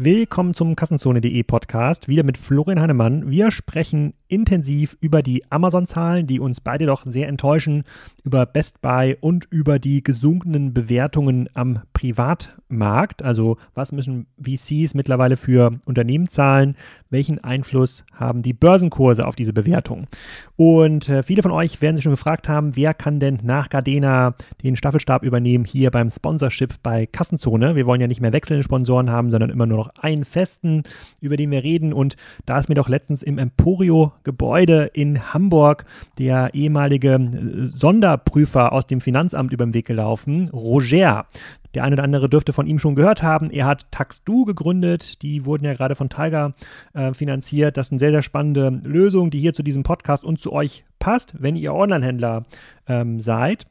Willkommen zum Kassenzone.de Podcast, wieder mit Florian Heinemann. Wir sprechen intensiv über die Amazon-Zahlen, die uns beide doch sehr enttäuschen, über Best Buy und über die gesunkenen Bewertungen am Privatmarkt. Also was müssen VCs mittlerweile für Unternehmen zahlen? Welchen Einfluss haben die Börsenkurse auf diese Bewertung? Und äh, viele von euch werden sich schon gefragt haben, wer kann denn nach Gardena den Staffelstab übernehmen hier beim Sponsorship bei Kassenzone? Wir wollen ja nicht mehr wechselnde Sponsoren haben, sondern immer nur noch einen festen, über den wir reden. Und da ist mir doch letztens im Emporio-Gebäude in Hamburg der ehemalige äh, Sonderprüfer aus dem Finanzamt über den Weg gelaufen, Roger. Der eine oder andere dürfte von ihm schon gehört haben. Er hat TaxDo gegründet. Die wurden ja gerade von Tiger äh, finanziert. Das ist eine sehr, sehr spannende Lösung, die hier zu diesem Podcast und zu euch passt, wenn ihr Online-Händler ähm, seid.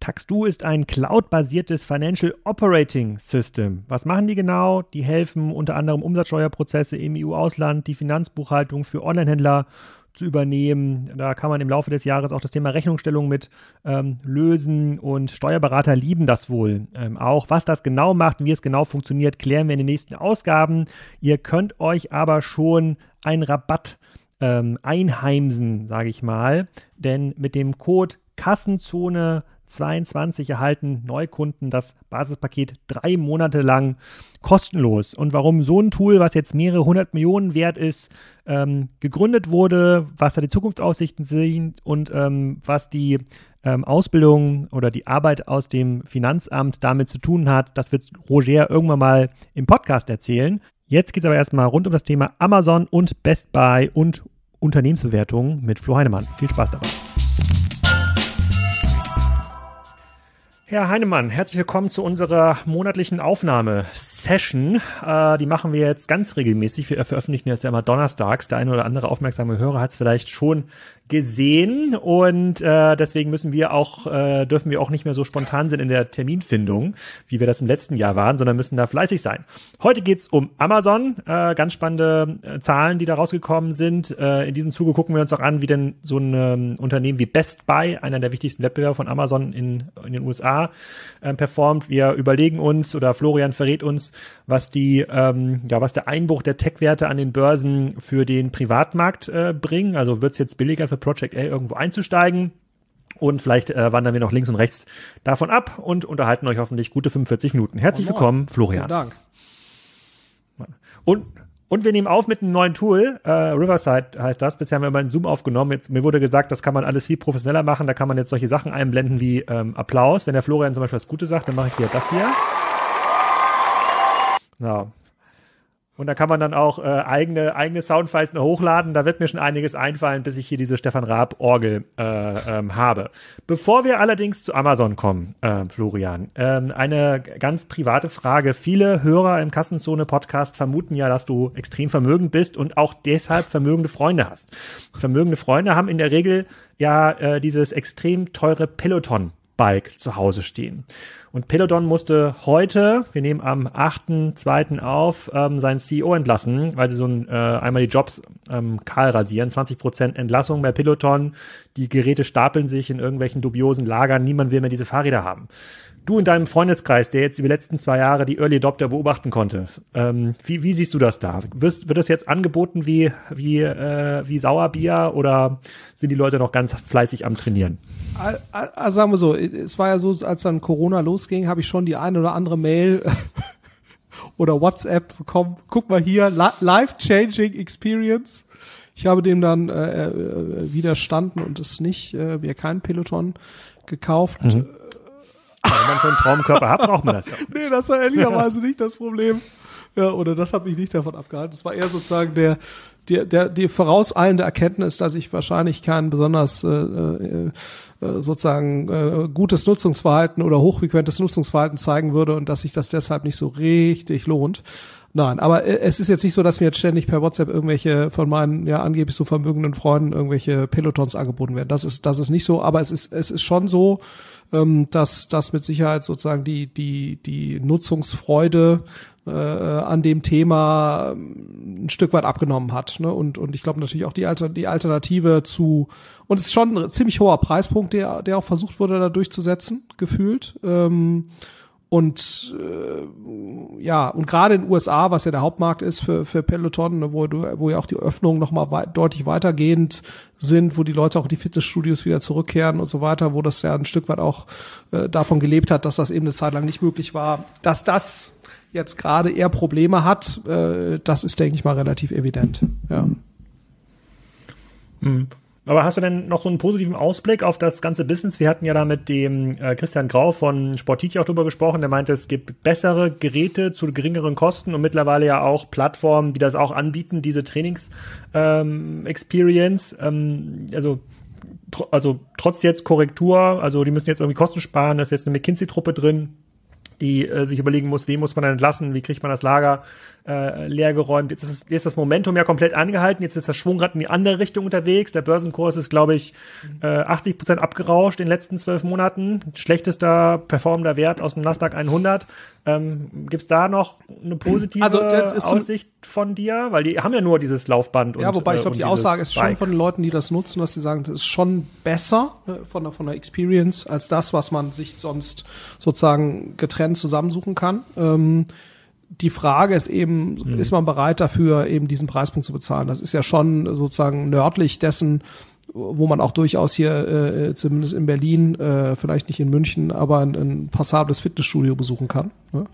TaxDo ist ein cloud-basiertes Financial Operating System. Was machen die genau? Die helfen unter anderem Umsatzsteuerprozesse im EU-Ausland, die Finanzbuchhaltung für Onlinehändler zu übernehmen. Da kann man im Laufe des Jahres auch das Thema Rechnungsstellung mit ähm, lösen und Steuerberater lieben das wohl ähm, auch. Was das genau macht wie es genau funktioniert, klären wir in den nächsten Ausgaben. Ihr könnt euch aber schon einen Rabatt ähm, einheimsen, sage ich mal, denn mit dem Code Kassenzone 22 erhalten Neukunden das Basispaket drei Monate lang kostenlos. Und warum so ein Tool, was jetzt mehrere hundert Millionen wert ist, ähm, gegründet wurde, was da die Zukunftsaussichten sind und ähm, was die ähm, Ausbildung oder die Arbeit aus dem Finanzamt damit zu tun hat, das wird Roger irgendwann mal im Podcast erzählen. Jetzt geht es aber erstmal rund um das Thema Amazon und Best Buy und Unternehmensbewertungen mit Flo Heinemann. Viel Spaß dabei. Herr Heinemann, herzlich willkommen zu unserer monatlichen Aufnahmesession. Äh, die machen wir jetzt ganz regelmäßig. Wir veröffentlichen jetzt ja immer donnerstags. Der eine oder andere aufmerksame Hörer hat es vielleicht schon gesehen und äh, deswegen müssen wir auch äh, dürfen wir auch nicht mehr so spontan sein in der Terminfindung, wie wir das im letzten Jahr waren, sondern müssen da fleißig sein. Heute geht's um Amazon, äh, ganz spannende äh, Zahlen, die da rausgekommen sind. Äh, in diesem Zuge gucken wir uns auch an, wie denn so ein ähm, Unternehmen wie Best Buy, einer der wichtigsten Wettbewerber von Amazon in, in den USA, äh, performt. Wir überlegen uns oder Florian verrät uns, was die ähm, ja was der Einbruch der Tech-Werte an den Börsen für den Privatmarkt äh, bringen. Also wird's jetzt billiger für Project A irgendwo einzusteigen. Und vielleicht äh, wandern wir noch links und rechts davon ab und unterhalten euch hoffentlich gute 45 Minuten. Herzlich oh, willkommen, Florian. Vielen Dank. Und und wir nehmen auf mit einem neuen Tool. Äh, Riverside heißt das. Bisher haben wir immer in Zoom aufgenommen. Jetzt, mir wurde gesagt, das kann man alles viel professioneller machen. Da kann man jetzt solche Sachen einblenden wie ähm, Applaus. Wenn der Florian zum Beispiel was Gutes sagt, dann mache ich hier das hier. Ja, und da kann man dann auch äh, eigene, eigene Soundfiles noch hochladen. Da wird mir schon einiges einfallen, bis ich hier diese Stefan Raab Orgel äh, ähm, habe. Bevor wir allerdings zu Amazon kommen, äh, Florian, ähm, eine ganz private Frage. Viele Hörer im Kassenzone Podcast vermuten ja, dass du extrem vermögend bist und auch deshalb vermögende Freunde hast. Vermögende Freunde haben in der Regel ja äh, dieses extrem teure Peloton Bike zu Hause stehen. Und Peloton musste heute, wir nehmen am 8.2. auf, ähm, seinen CEO entlassen, weil sie so ein, äh, einmal die Jobs ähm, kahl rasieren. 20% Entlassung bei Peloton. Die Geräte stapeln sich in irgendwelchen dubiosen Lagern. Niemand will mehr diese Fahrräder haben. Du in deinem Freundeskreis, der jetzt über die letzten zwei Jahre die Early Adopter beobachten konnte, ähm, wie, wie siehst du das da? Wirst, wird das jetzt angeboten wie, wie, äh, wie Sauerbier oder sind die Leute noch ganz fleißig am Trainieren? Also sagen wir so, es war ja so, als dann Corona losging, habe ich schon die eine oder andere Mail oder WhatsApp bekommen. Guck mal hier, life-changing experience. Ich habe dem dann äh, äh, widerstanden und es nicht, äh, mir keinen Peloton gekauft. Mhm. Wenn man schon einen Traumkörper hat, braucht man das ja. nee, das war ehrlicherweise nicht das Problem. Ja, oder das hat mich nicht davon abgehalten. Es war eher sozusagen der, der, der, die vorauseilende Erkenntnis, dass ich wahrscheinlich kein besonders äh, äh, äh, sozusagen äh, gutes Nutzungsverhalten oder hochfrequentes Nutzungsverhalten zeigen würde und dass sich das deshalb nicht so richtig lohnt. Nein, aber äh, es ist jetzt nicht so, dass mir jetzt ständig per WhatsApp irgendwelche von meinen ja angeblich so vermögenden Freunden irgendwelche Pelotons angeboten werden. Das ist das ist nicht so, aber es ist es ist schon so, ähm, dass das mit Sicherheit sozusagen die die die Nutzungsfreude äh, an dem Thema ähm, ein Stück weit abgenommen hat. Ne? Und, und ich glaube natürlich auch die, Alter, die Alternative zu, und es ist schon ein ziemlich hoher Preispunkt, der, der auch versucht wurde, da durchzusetzen, gefühlt. Ähm, und äh, ja, und gerade in den USA, was ja der Hauptmarkt ist für, für Peloton, ne, wo, wo ja auch die Öffnungen nochmal wei deutlich weitergehend sind, wo die Leute auch in die Fitnessstudios wieder zurückkehren und so weiter, wo das ja ein Stück weit auch äh, davon gelebt hat, dass das eben eine Zeit lang nicht möglich war, dass das jetzt gerade eher Probleme hat, äh, das ist, denke ich mal, relativ evident. Ja. Mhm. Aber hast du denn noch so einen positiven Ausblick auf das ganze Business? Wir hatten ja da mit dem äh, Christian Grau von Sportiti auch drüber gesprochen. Der meinte, es gibt bessere Geräte zu geringeren Kosten und mittlerweile ja auch Plattformen, die das auch anbieten, diese Trainings-Experience. Ähm, ähm, also tr also trotz jetzt Korrektur, also die müssen jetzt irgendwie Kosten sparen, da ist jetzt eine McKinsey-Truppe drin, die äh, sich überlegen muss, wen muss man entlassen, wie kriegt man das Lager äh, leergeräumt. Jetzt ist, jetzt ist das Momentum ja komplett angehalten, jetzt ist das Schwungrad in die andere Richtung unterwegs. Der Börsenkurs ist, glaube ich, äh, 80 Prozent abgerauscht in den letzten zwölf Monaten. Schlechtester performender Wert aus dem Nasdaq 100. Ähm, Gibt es da noch eine positive also, Aussicht von dir? Weil die haben ja nur dieses Laufband. Ja, und, wobei ich glaube, äh, die Aussage ist schon von den Leuten, die das nutzen, dass sie sagen, das ist schon besser ne, von, der, von der Experience als das, was man sich sonst sozusagen getrennt zusammensuchen kann. Ähm, die Frage ist eben, mhm. ist man bereit dafür, eben diesen Preispunkt zu bezahlen? Das ist ja schon sozusagen nördlich dessen, wo man auch durchaus hier, äh, zumindest in Berlin, äh, vielleicht nicht in München, aber ein, ein passables Fitnessstudio besuchen kann. Ne?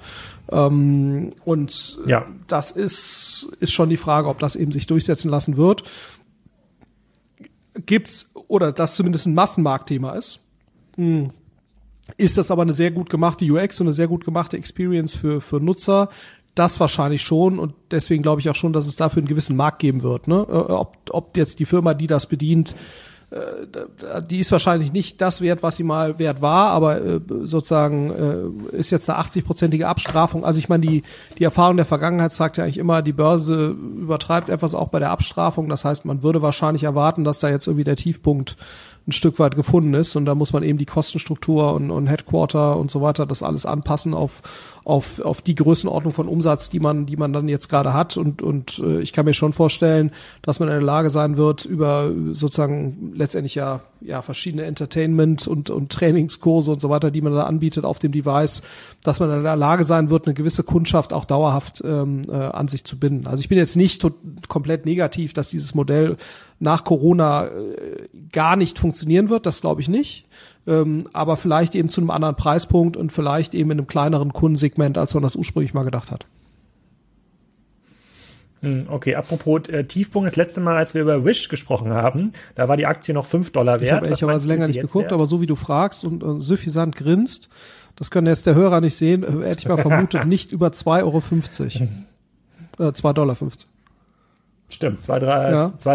Ähm, und ja. das ist, ist schon die Frage, ob das eben sich durchsetzen lassen wird. Gibt's, oder das zumindest ein Massenmarktthema ist. Hm ist das aber eine sehr gut gemachte UX und eine sehr gut gemachte Experience für, für Nutzer. Das wahrscheinlich schon und deswegen glaube ich auch schon, dass es dafür einen gewissen Markt geben wird. Ne? Äh, ob, ob jetzt die Firma, die das bedient, äh, die ist wahrscheinlich nicht das wert, was sie mal wert war, aber äh, sozusagen ist jetzt eine 80-prozentige Abstrafung. Also ich meine, die, die Erfahrung der Vergangenheit sagt ja eigentlich immer, die Börse übertreibt etwas auch bei der Abstrafung. Das heißt, man würde wahrscheinlich erwarten, dass da jetzt irgendwie der Tiefpunkt ein Stück weit gefunden ist und da muss man eben die Kostenstruktur und, und Headquarter und so weiter das alles anpassen auf auf auf die Größenordnung von Umsatz, die man die man dann jetzt gerade hat und und äh, ich kann mir schon vorstellen, dass man in der Lage sein wird über sozusagen letztendlich ja ja verschiedene Entertainment und und Trainingskurse und so weiter, die man da anbietet auf dem Device, dass man in der Lage sein wird, eine gewisse Kundschaft auch dauerhaft ähm, äh, an sich zu binden. Also ich bin jetzt nicht komplett negativ, dass dieses Modell nach Corona äh, gar nicht funktionieren wird, das glaube ich nicht. Ähm, aber vielleicht eben zu einem anderen Preispunkt und vielleicht eben in einem kleineren Kundensegment, als man das ursprünglich mal gedacht hat. Hm, okay, apropos äh, Tiefpunkt, das letzte Mal, als wir über Wish gesprochen haben, da war die Aktie noch 5 Dollar wert. Ich habe ehrlicherweise länger nicht geguckt, wert? aber so wie du fragst und äh, suffisant grinst, das können jetzt der Hörer nicht sehen, hätte ich mal vermutet, nicht über 2,50 Euro. Äh, 2,50 Dollar. Stimmt, 2 ja.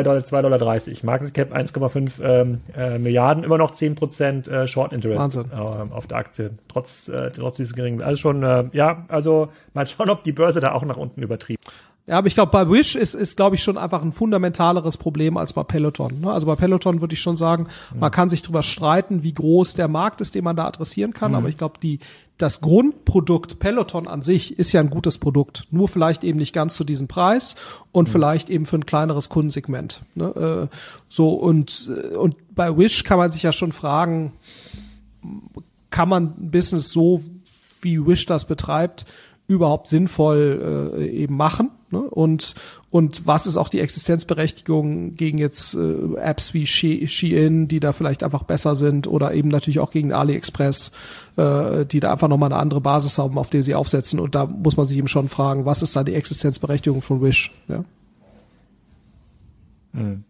Dollar, 2 Dollar 30. Market Cap 1,5 ähm, äh, Milliarden, immer noch 10 Prozent äh, Short Interest äh, auf der Aktie, trotz, äh, trotz dieses geringen. Also schon, äh, ja, also mal schauen, ob die Börse da auch nach unten übertrieben. Ja, aber ich glaube, bei Wish ist, ist glaube ich, schon einfach ein fundamentaleres Problem als bei Peloton. Ne? Also bei Peloton würde ich schon sagen, mhm. man kann sich drüber streiten, wie groß der Markt ist, den man da adressieren kann. Mhm. Aber ich glaube, die, das Grundprodukt Peloton an sich ist ja ein gutes Produkt. Nur vielleicht eben nicht ganz zu diesem Preis und mhm. vielleicht eben für ein kleineres Kundensegment. Ne? Äh, so und, und bei Wish kann man sich ja schon fragen, kann man ein Business so, wie Wish das betreibt, überhaupt sinnvoll äh, eben machen ne? und und was ist auch die Existenzberechtigung gegen jetzt äh, Apps wie Shein, die da vielleicht einfach besser sind oder eben natürlich auch gegen AliExpress, äh, die da einfach nochmal eine andere Basis haben, auf der sie aufsetzen und da muss man sich eben schon fragen, was ist da die Existenzberechtigung von Wish? Ja. Hm.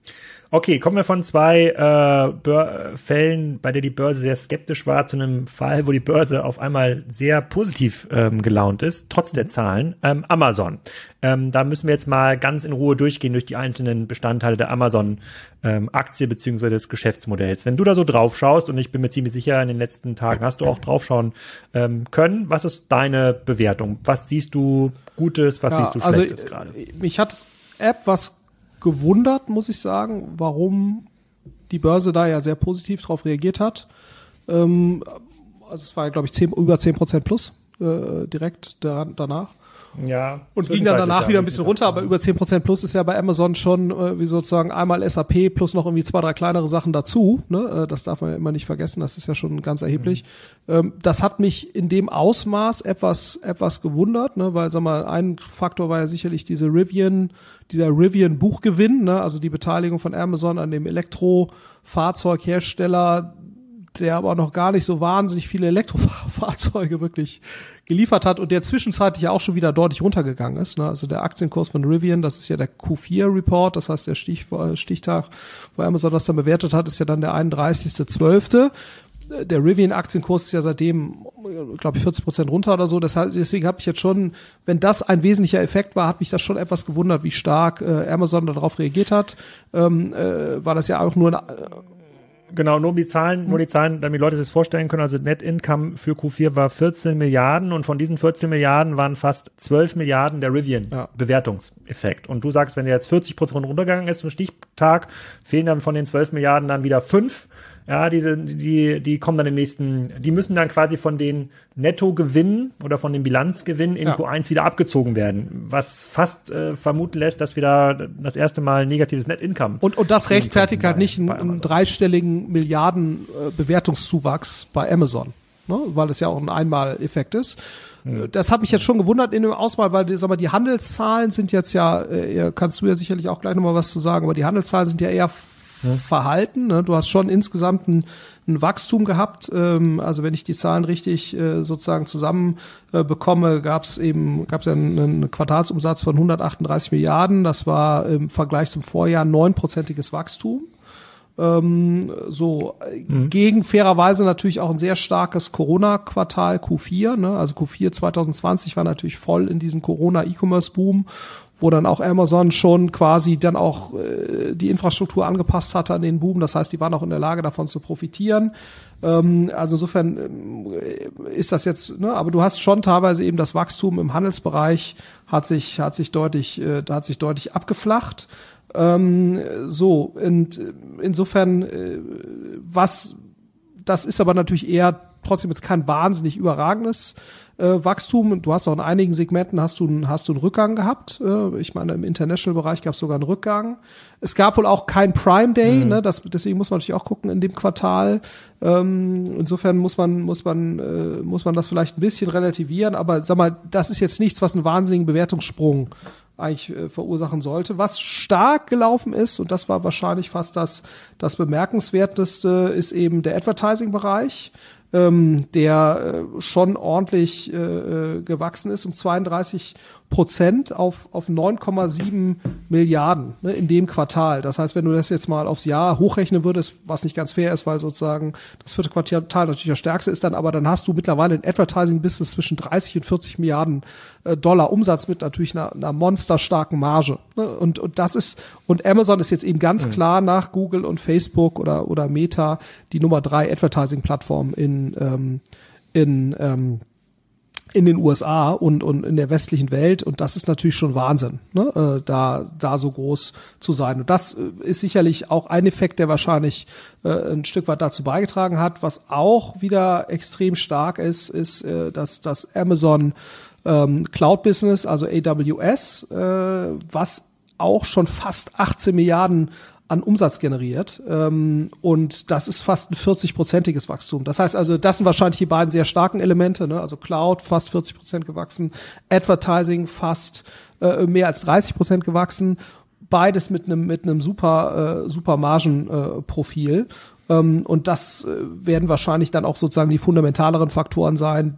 Okay, kommen wir von zwei äh, Fällen, bei der die Börse sehr skeptisch war, zu einem Fall, wo die Börse auf einmal sehr positiv ähm, gelaunt ist, trotz der Zahlen. Ähm, Amazon. Ähm, da müssen wir jetzt mal ganz in Ruhe durchgehen durch die einzelnen Bestandteile der Amazon-Aktie ähm, beziehungsweise des Geschäftsmodells. Wenn du da so drauf schaust, und ich bin mir ziemlich sicher, in den letzten Tagen hast du auch draufschauen ähm, können, was ist deine Bewertung? Was siehst du Gutes, was ja, siehst du also, Schlechtes also, gerade? Mich hat App was gewundert, muss ich sagen, warum die Börse da ja sehr positiv drauf reagiert hat. Ähm, also es war, glaube ich, 10, über 10 Prozent plus äh, direkt da, danach. Ja. Und ging dann danach wieder ein bisschen runter, aber über 10% plus ist ja bei Amazon schon äh, wie sozusagen einmal SAP plus noch irgendwie zwei, drei kleinere Sachen dazu. Ne? Äh, das darf man ja immer nicht vergessen, das ist ja schon ganz erheblich. Mhm. Ähm, das hat mich in dem Ausmaß etwas, etwas gewundert, ne? weil sag mal, ein Faktor war ja sicherlich diese Rivian, dieser Rivian Buchgewinn, ne? also die Beteiligung von Amazon an dem Elektrofahrzeughersteller, der aber noch gar nicht so wahnsinnig viele Elektrofahrzeuge wirklich geliefert hat und der zwischenzeitlich ja auch schon wieder deutlich runtergegangen ist. Ne? Also der Aktienkurs von Rivian, das ist ja der Q4-Report, das heißt der Stich, Stichtag, wo Amazon das dann bewertet hat, ist ja dann der 31.12 der Rivian-Aktienkurs ist ja seitdem, glaube ich, 40 Prozent runter oder so. Deswegen habe ich jetzt schon, wenn das ein wesentlicher Effekt war, hat mich das schon etwas gewundert, wie stark äh, Amazon darauf reagiert hat. Ähm, äh, war das ja auch nur ein Genau, nur um die Zahlen, nur die Zahlen, damit die Leute sich das vorstellen können. Also Net Income für Q4 war 14 Milliarden und von diesen 14 Milliarden waren fast 12 Milliarden der Rivian ja. Bewertungseffekt. Und du sagst, wenn der jetzt 40 Prozent runtergegangen ist zum Stichtag, fehlen dann von den 12 Milliarden dann wieder fünf. Ja, diese, die, die kommen dann im nächsten, die müssen dann quasi von den Nettogewinnen oder von dem Bilanzgewinn in ja. Q1 wieder abgezogen werden, was fast äh, vermuten lässt, dass wir da das erste Mal negatives Net Income. Und, und das rechtfertigt halt nicht einen, einen dreistelligen Milliarden äh, Bewertungszuwachs bei Amazon, ne? weil es ja auch ein Einmaleffekt ist. Hm. Das hat mich jetzt schon gewundert in dem Auswahl, weil sag mal, die Handelszahlen sind jetzt ja, äh, kannst du ja sicherlich auch gleich nochmal was zu sagen, aber die Handelszahlen sind ja eher. Verhalten. Ne? Du hast schon insgesamt ein, ein Wachstum gehabt. Ähm, also wenn ich die Zahlen richtig äh, sozusagen zusammen äh, bekomme, gab es eben gab es einen, einen Quartalsumsatz von 138 Milliarden. Das war im Vergleich zum Vorjahr neunprozentiges Wachstum. Ähm, so mhm. gegen fairerweise natürlich auch ein sehr starkes Corona-Quartal Q4. Ne? Also Q4 2020 war natürlich voll in diesem Corona-E-Commerce-Boom wo dann auch Amazon schon quasi dann auch äh, die Infrastruktur angepasst hatte an den Boom. Das heißt, die waren auch in der Lage davon zu profitieren. Ähm, also insofern äh, ist das jetzt, ne, aber du hast schon teilweise eben das Wachstum im Handelsbereich hat sich hat sich deutlich äh, hat sich deutlich abgeflacht. Ähm, so und insofern äh, was das ist aber natürlich eher trotzdem jetzt kein wahnsinnig überragendes äh, Wachstum. Du hast auch in einigen Segmenten hast du, hast du einen Rückgang gehabt. Äh, ich meine, im International-Bereich gab es sogar einen Rückgang. Es gab wohl auch kein Prime Day, mhm. ne? das, deswegen muss man natürlich auch gucken in dem Quartal. Ähm, insofern muss man, muss man, äh, muss man das vielleicht ein bisschen relativieren, aber sag mal, das ist jetzt nichts, was einen wahnsinnigen Bewertungssprung eigentlich äh, verursachen sollte. Was stark gelaufen ist, und das war wahrscheinlich fast das, das bemerkenswerteste, ist eben der Advertising-Bereich ähm, der äh, schon ordentlich äh, äh gewachsen ist. Um 32 Prozent auf, auf 9,7 Milliarden ne, in dem Quartal. Das heißt, wenn du das jetzt mal aufs Jahr hochrechnen würdest, was nicht ganz fair ist, weil sozusagen das vierte Quartal natürlich das stärkste ist, dann aber dann hast du mittlerweile ein Advertising-Business zwischen 30 und 40 Milliarden äh, Dollar Umsatz mit natürlich einer, einer monsterstarken Marge. Ne? Und, und das ist, und Amazon ist jetzt eben ganz mhm. klar nach Google und Facebook oder, oder Meta die Nummer drei Advertising-Plattform in, ähm, in ähm, in den USA und, und in der westlichen Welt und das ist natürlich schon Wahnsinn, ne? äh, da, da so groß zu sein. Und das äh, ist sicherlich auch ein Effekt, der wahrscheinlich äh, ein Stück weit dazu beigetragen hat. Was auch wieder extrem stark ist, ist, äh, dass das Amazon ähm, Cloud Business, also AWS, äh, was auch schon fast 18 Milliarden an Umsatz generiert. Ähm, und das ist fast ein 40-prozentiges Wachstum. Das heißt also, das sind wahrscheinlich die beiden sehr starken Elemente. Ne? Also Cloud fast 40 Prozent gewachsen, Advertising fast äh, mehr als 30 Prozent gewachsen. Beides mit einem mit einem super äh, super Margenprofil. Äh, ähm, und das äh, werden wahrscheinlich dann auch sozusagen die fundamentaleren Faktoren sein,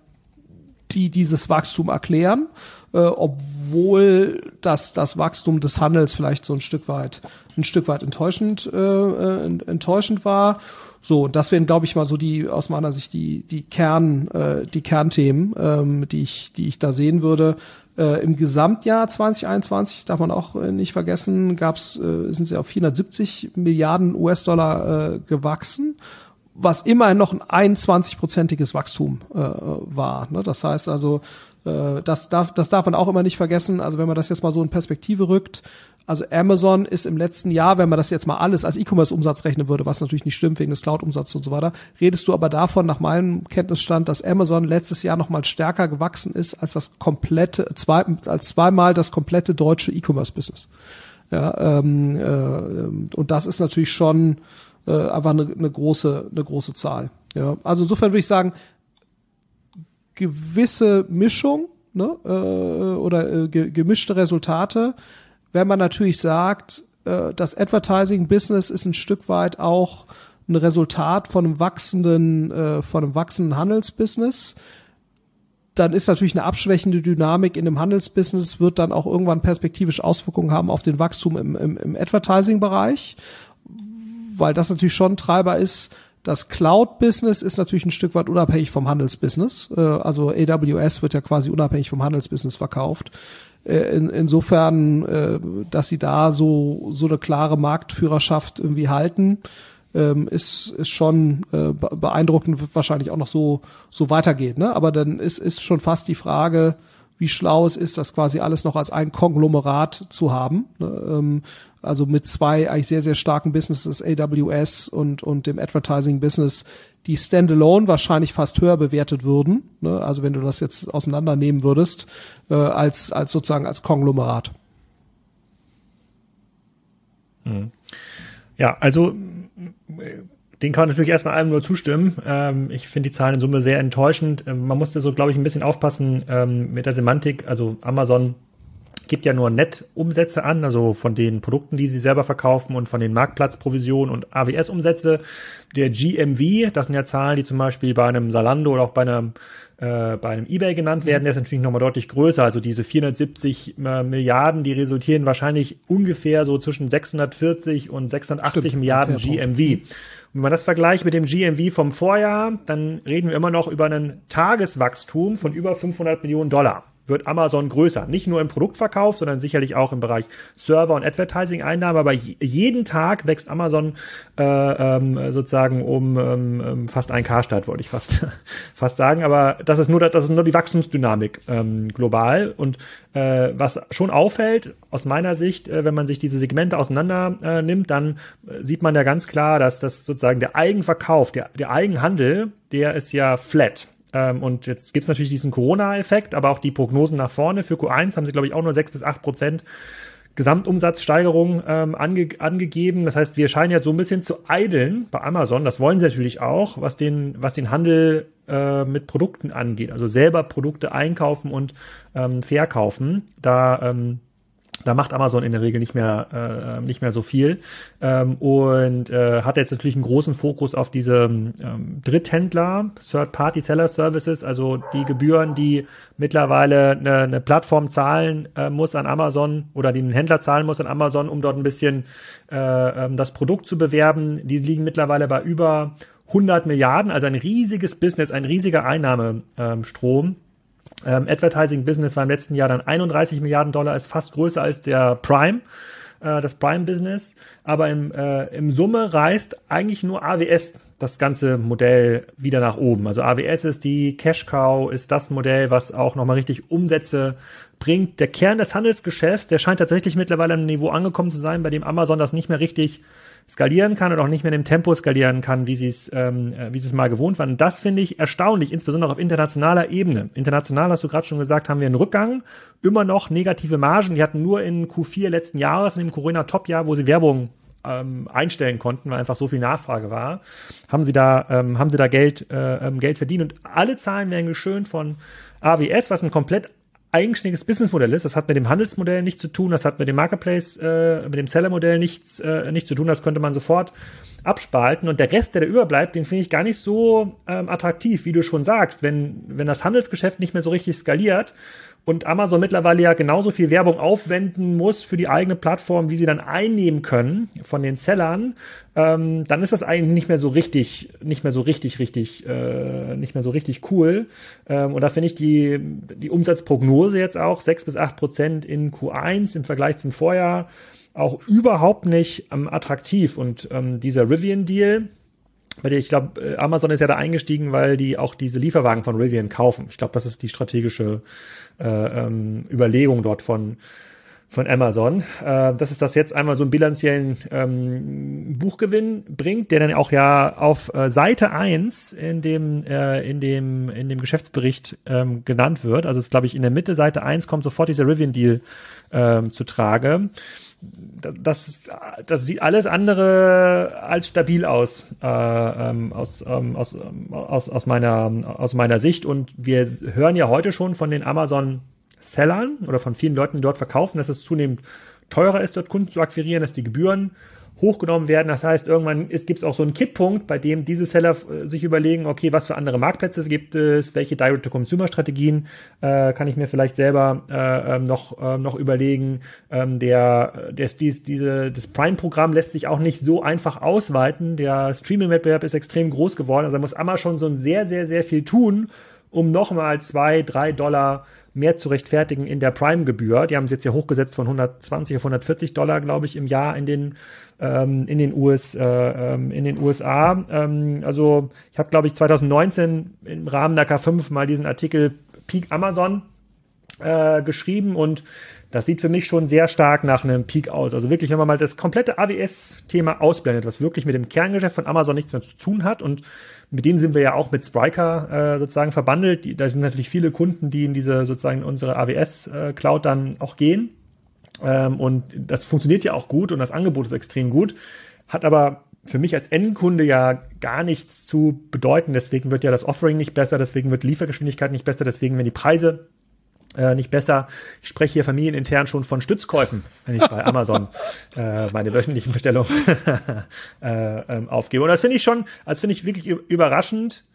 die dieses Wachstum erklären, äh, obwohl das, das Wachstum des Handels vielleicht so ein Stück weit, ein Stück weit enttäuschend, äh, äh enttäuschend war. So, das wären, glaube ich, mal so die, aus meiner Sicht, die, die Kern, äh, die Kernthemen, ähm, die ich, die ich da sehen würde. Äh, Im Gesamtjahr 2021, darf man auch äh, nicht vergessen, gab's, äh, sind sie auf 470 Milliarden US-Dollar äh, gewachsen was immerhin noch ein 21-prozentiges Wachstum äh, war. Ne? Das heißt also, äh, das, darf, das darf man auch immer nicht vergessen. Also wenn man das jetzt mal so in Perspektive rückt, also Amazon ist im letzten Jahr, wenn man das jetzt mal alles als E-Commerce-Umsatz rechnen würde, was natürlich nicht stimmt wegen des Cloud-Umsatzes und so weiter, redest du aber davon nach meinem Kenntnisstand, dass Amazon letztes Jahr noch mal stärker gewachsen ist als das komplette, zwei, als zweimal das komplette deutsche E-Commerce-Business. Ja, ähm, äh, und das ist natürlich schon äh, einfach eine, eine große, eine große Zahl. Ja, also insofern würde ich sagen, gewisse Mischung ne, äh, oder äh, ge gemischte Resultate. Wenn man natürlich sagt, äh, das Advertising-Business ist ein Stück weit auch ein Resultat von einem wachsenden, äh, von einem wachsenden Handelsbusiness, dann ist natürlich eine abschwächende Dynamik in dem Handelsbusiness, wird dann auch irgendwann perspektivisch Auswirkungen haben auf den Wachstum im, im, im Advertising-Bereich, weil das natürlich schon Treiber ist. Das Cloud-Business ist natürlich ein Stück weit unabhängig vom Handelsbusiness. Äh, also AWS wird ja quasi unabhängig vom Handelsbusiness verkauft. Äh, in, insofern, äh, dass sie da so, so eine klare Marktführerschaft irgendwie halten, ähm, ist, ist schon beeindruckend, wird wahrscheinlich auch noch so, so weitergeht. Ne? Aber dann ist, ist schon fast die Frage, wie schlau es ist, das quasi alles noch als ein Konglomerat zu haben. Also mit zwei eigentlich sehr, sehr starken Businesses, AWS und, und dem Advertising-Business, die standalone wahrscheinlich fast höher bewertet würden. Ne? Also wenn du das jetzt auseinandernehmen würdest, äh, als, als sozusagen als Konglomerat. Hm. Ja, also den kann man natürlich erstmal allem nur zustimmen. Ähm, ich finde die Zahlen in Summe sehr enttäuschend. Ähm, man musste so, glaube ich, ein bisschen aufpassen ähm, mit der Semantik. Also Amazon gibt ja nur Net-Umsätze an, also von den Produkten, die sie selber verkaufen und von den Marktplatzprovisionen und AWS-Umsätze. Der GMV, das sind ja Zahlen, die zum Beispiel bei einem Salando oder auch bei einem äh, bei einem eBay genannt werden, der ist natürlich nochmal deutlich größer. Also diese 470 äh, Milliarden, die resultieren wahrscheinlich ungefähr so zwischen 640 und 680 Stimmt, Milliarden GMV. Und wenn man das vergleicht mit dem GMV vom Vorjahr, dann reden wir immer noch über einen Tageswachstum von über 500 Millionen Dollar wird Amazon größer. Nicht nur im Produktverkauf, sondern sicherlich auch im Bereich Server- und Advertising-Einnahmen. Aber jeden Tag wächst Amazon äh, ähm, sozusagen um ähm, ähm fast ein K-Start, wollte ich fast, fast sagen. Aber das ist nur, das ist nur die Wachstumsdynamik ähm, global. Und äh, was schon auffällt, aus meiner Sicht, äh, wenn man sich diese Segmente auseinander äh, nimmt, dann äh, sieht man ja ganz klar, dass das sozusagen der Eigenverkauf, der, der Eigenhandel, der ist ja flat. Ähm, und jetzt gibt's natürlich diesen Corona-Effekt, aber auch die Prognosen nach vorne. Für Q1 haben sie, glaube ich, auch nur sechs bis acht Prozent Gesamtumsatzsteigerung ähm, ange angegeben. Das heißt, wir scheinen jetzt so ein bisschen zu eideln bei Amazon. Das wollen sie natürlich auch, was den, was den Handel äh, mit Produkten angeht. Also selber Produkte einkaufen und ähm, verkaufen. Da ähm, da macht Amazon in der Regel nicht mehr, äh, nicht mehr so viel ähm, und äh, hat jetzt natürlich einen großen Fokus auf diese ähm, Dritthändler, Third-Party-Seller-Services, also die Gebühren, die mittlerweile eine, eine Plattform zahlen äh, muss an Amazon oder die ein Händler zahlen muss an Amazon, um dort ein bisschen äh, ähm, das Produkt zu bewerben. Die liegen mittlerweile bei über 100 Milliarden, also ein riesiges Business, ein riesiger Einnahmestrom. Ähm, ähm, Advertising Business war im letzten Jahr dann 31 Milliarden Dollar, ist fast größer als der Prime, äh, das Prime Business. Aber im, äh, im Summe reißt eigentlich nur AWS das ganze Modell wieder nach oben. Also AWS ist die Cash Cow, ist das Modell, was auch nochmal richtig Umsätze bringt. Der Kern des Handelsgeschäfts, der scheint tatsächlich mittlerweile einem Niveau angekommen zu sein, bei dem Amazon das nicht mehr richtig skalieren kann und auch nicht mehr in dem Tempo skalieren kann, wie sie es, ähm, äh, wie sie es mal gewohnt waren. Und das finde ich erstaunlich, insbesondere auf internationaler Ebene. International hast du gerade schon gesagt, haben wir einen Rückgang, immer noch negative Margen. Die hatten nur in Q4 letzten Jahres, in dem Corona-Top-Jahr, wo sie Werbung ähm, einstellen konnten, weil einfach so viel Nachfrage war, haben sie da, ähm, haben sie da Geld, äh, ähm, Geld verdient. Und alle Zahlen werden geschönt von AWS, was ein komplett eigenständiges Businessmodell ist. Das hat mit dem Handelsmodell nichts zu tun, das hat mit dem Marketplace, äh, mit dem Sellermodell nichts, äh, nichts zu tun. Das könnte man sofort abspalten. Und der Rest, der da überbleibt, den finde ich gar nicht so ähm, attraktiv, wie du schon sagst. Wenn, wenn das Handelsgeschäft nicht mehr so richtig skaliert und Amazon mittlerweile ja genauso viel Werbung aufwenden muss für die eigene Plattform, wie sie dann einnehmen können von den Sellern, ähm, dann ist das eigentlich nicht mehr so richtig, nicht mehr so richtig, richtig, äh, nicht mehr so richtig cool. Ähm, und da finde ich die, die Umsatzprognose jetzt auch sechs bis acht Prozent in Q1 im Vergleich zum Vorjahr auch überhaupt nicht ähm, attraktiv. Und ähm, dieser Rivian-Deal, ich glaube, äh, Amazon ist ja da eingestiegen, weil die auch diese Lieferwagen von Rivian kaufen. Ich glaube, das ist die strategische äh, ähm, Überlegung dort von von Amazon, äh, dass es das jetzt einmal so einen bilanziellen ähm, Buchgewinn bringt, der dann auch ja auf äh, Seite eins in dem, äh, in dem, in dem Geschäftsbericht ähm, genannt wird. Also es glaube ich in der Mitte Seite eins kommt sofort dieser Rivian-Deal ähm, zu Trage. Das, das sieht alles andere als stabil aus, äh, ähm, aus, ähm, aus, aus, aus, meiner, aus meiner Sicht. Und wir hören ja heute schon von den Amazon Sellern oder von vielen Leuten, die dort verkaufen, dass es zunehmend teurer ist, dort Kunden zu akquirieren, dass die Gebühren hochgenommen werden. Das heißt, irgendwann gibt es auch so einen Kipppunkt, bei dem diese Seller äh, sich überlegen, okay, was für andere Marktplätze gibt es, welche Direct-to-Consumer-Strategien äh, kann ich mir vielleicht selber äh, ähm, noch, äh, noch überlegen. Ähm, der, der dies, diese, das Prime-Programm lässt sich auch nicht so einfach ausweiten. Der Streaming-Wettbewerb ist extrem groß geworden. Also da muss Amazon schon sehr, sehr, sehr viel tun, um nochmal zwei, drei Dollar mehr zu rechtfertigen in der Prime-Gebühr. Die haben es jetzt ja hochgesetzt von 120 auf 140 Dollar, glaube ich, im Jahr in den ähm, in den US äh, ähm, in den USA. Ähm, also ich habe, glaube ich, 2019 im Rahmen der K5 mal diesen Artikel Peak Amazon äh, geschrieben und das sieht für mich schon sehr stark nach einem Peak aus. Also wirklich, wenn man mal das komplette AWS-Thema ausblendet, was wirklich mit dem Kerngeschäft von Amazon nichts mehr zu tun hat und mit denen sind wir ja auch mit Spryker äh, sozusagen verbandelt. Da sind natürlich viele Kunden, die in diese sozusagen unsere AWS-Cloud äh, dann auch gehen. Ähm, und das funktioniert ja auch gut und das Angebot ist extrem gut, hat aber für mich als Endkunde ja gar nichts zu bedeuten. Deswegen wird ja das Offering nicht besser, deswegen wird Liefergeschwindigkeit nicht besser, deswegen werden die Preise äh, nicht besser. Ich spreche hier familienintern schon von Stützkäufen, wenn ich bei Amazon äh, meine wöchentlichen Bestellungen äh, ähm, aufgebe. Und das finde ich schon, als finde ich wirklich überraschend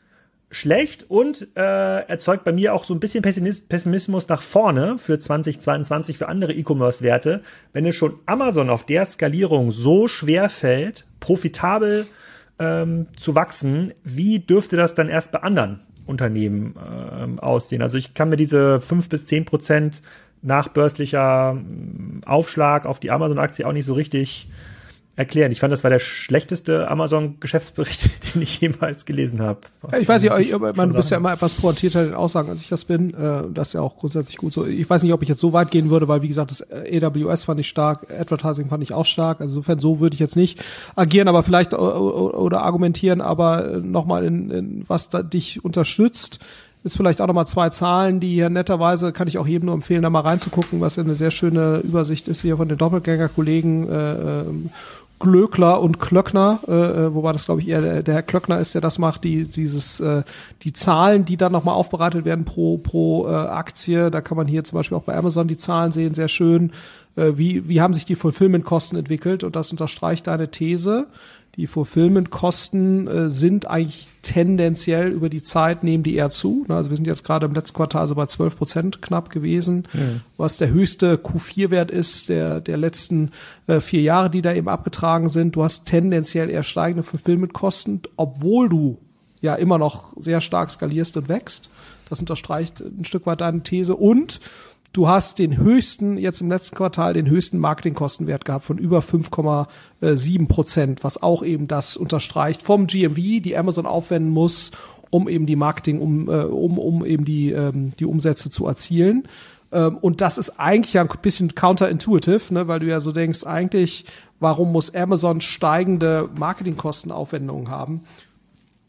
schlecht und äh, erzeugt bei mir auch so ein bisschen Pessimismus nach vorne für 2022 für andere E-Commerce-Werte, wenn es schon Amazon auf der Skalierung so schwer fällt, profitabel ähm, zu wachsen, wie dürfte das dann erst bei anderen Unternehmen äh, aussehen. Also ich kann mir diese fünf bis zehn Prozent nachbörslicher ähm, Aufschlag auf die Amazon-Aktie auch nicht so richtig erklären. Ich fand, das war der schlechteste Amazon-Geschäftsbericht, den ich jemals gelesen habe. Ich weiß nicht, ich, man, du bist ja immer etwas pointierter in den Aussagen, als ich das bin. Äh, das ist ja auch grundsätzlich gut so. Ich weiß nicht, ob ich jetzt so weit gehen würde, weil wie gesagt, das äh, AWS fand ich stark, Advertising fand ich auch stark. Also insofern so würde ich jetzt nicht agieren, aber vielleicht oder argumentieren, aber nochmal in, in was da dich unterstützt ist vielleicht auch nochmal zwei Zahlen, die hier netterweise, kann ich auch jedem nur empfehlen, da mal reinzugucken, was eine sehr schöne Übersicht ist hier von den Doppelgänger-Kollegen äh, ähm, Glöckler und Klöckner, äh, äh, wobei das glaube ich eher der, der Herr Klöckner ist, der das macht, die dieses äh, die Zahlen, die dann nochmal aufbereitet werden pro pro äh, Aktie, da kann man hier zum Beispiel auch bei Amazon die Zahlen sehen, sehr schön. Äh, wie wie haben sich die Fulfillment-Kosten entwickelt und das unterstreicht deine These. Die Fulfillment-Kosten äh, sind eigentlich tendenziell über die Zeit nehmen die eher zu. Also wir sind jetzt gerade im letzten Quartal so bei 12 Prozent knapp gewesen, ja. was der höchste Q4-Wert ist der, der letzten äh, vier Jahre, die da eben abgetragen sind. Du hast tendenziell eher steigende Fulfillment-Kosten, obwohl du ja immer noch sehr stark skalierst und wächst. Das unterstreicht ein Stück weit deine These. Und du hast den höchsten, jetzt im letzten Quartal, den höchsten Marketingkostenwert gehabt von über 5,7 Prozent, was auch eben das unterstreicht vom GMV, die Amazon aufwenden muss, um eben die Marketing, um, äh, um, um eben die, ähm, die Umsätze zu erzielen. Ähm, und das ist eigentlich ein bisschen counterintuitive, ne, weil du ja so denkst, eigentlich, warum muss Amazon steigende Marketingkostenaufwendungen haben?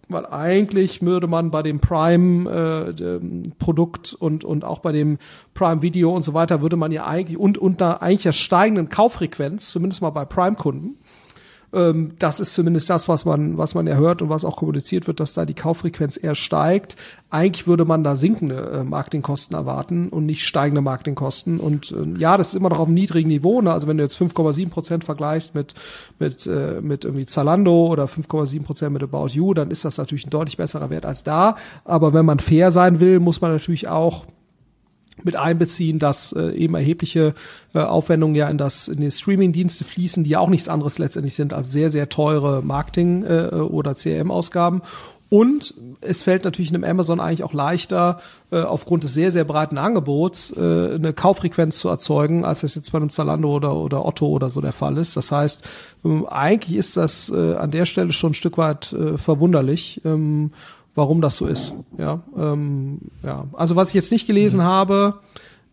Weil eigentlich würde man bei dem Prime-Produkt äh, und, und auch bei dem Prime-Video und so weiter, würde man ja eigentlich und unter eigentlich der steigenden Kauffrequenz, zumindest mal bei Prime-Kunden, das ist zumindest das, was man, was man ja hört und was auch kommuniziert wird, dass da die Kauffrequenz eher steigt. Eigentlich würde man da sinkende äh, Marketingkosten erwarten und nicht steigende Marketingkosten. Und äh, ja, das ist immer noch auf einem niedrigen Niveau. Ne? Also wenn du jetzt 5,7 Prozent vergleichst mit, mit, äh, mit irgendwie Zalando oder 5,7 Prozent mit About You, dann ist das natürlich ein deutlich besserer Wert als da. Aber wenn man fair sein will, muss man natürlich auch mit einbeziehen, dass äh, eben erhebliche äh, Aufwendungen ja in das in die Streaming-Dienste fließen, die ja auch nichts anderes letztendlich sind als sehr sehr teure Marketing äh, oder CRM-Ausgaben Und es fällt natürlich einem Amazon eigentlich auch leichter, äh, aufgrund des sehr, sehr breiten Angebots äh, eine Kauffrequenz zu erzeugen, als das jetzt bei einem Zalando oder, oder Otto oder so der Fall ist. Das heißt, ähm, eigentlich ist das äh, an der Stelle schon ein Stück weit äh, verwunderlich, ähm, warum das so ist. Ja, ähm, ja. Also was ich jetzt nicht gelesen mhm. habe,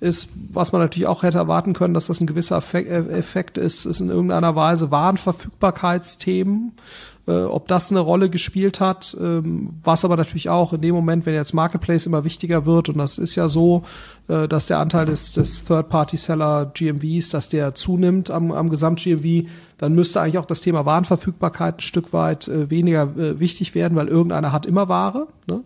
ist, was man natürlich auch hätte erwarten können, dass das ein gewisser Effekt ist, ist in irgendeiner Weise Warenverfügbarkeitsthemen äh, ob das eine Rolle gespielt hat, ähm, was aber natürlich auch in dem Moment, wenn jetzt Marketplace immer wichtiger wird und das ist ja so, äh, dass der Anteil des, des Third-Party-Seller GMVs, dass der zunimmt am, am Gesamt-GMV, dann müsste eigentlich auch das Thema Warenverfügbarkeit ein Stück weit äh, weniger äh, wichtig werden, weil irgendeiner hat immer Ware. Ne?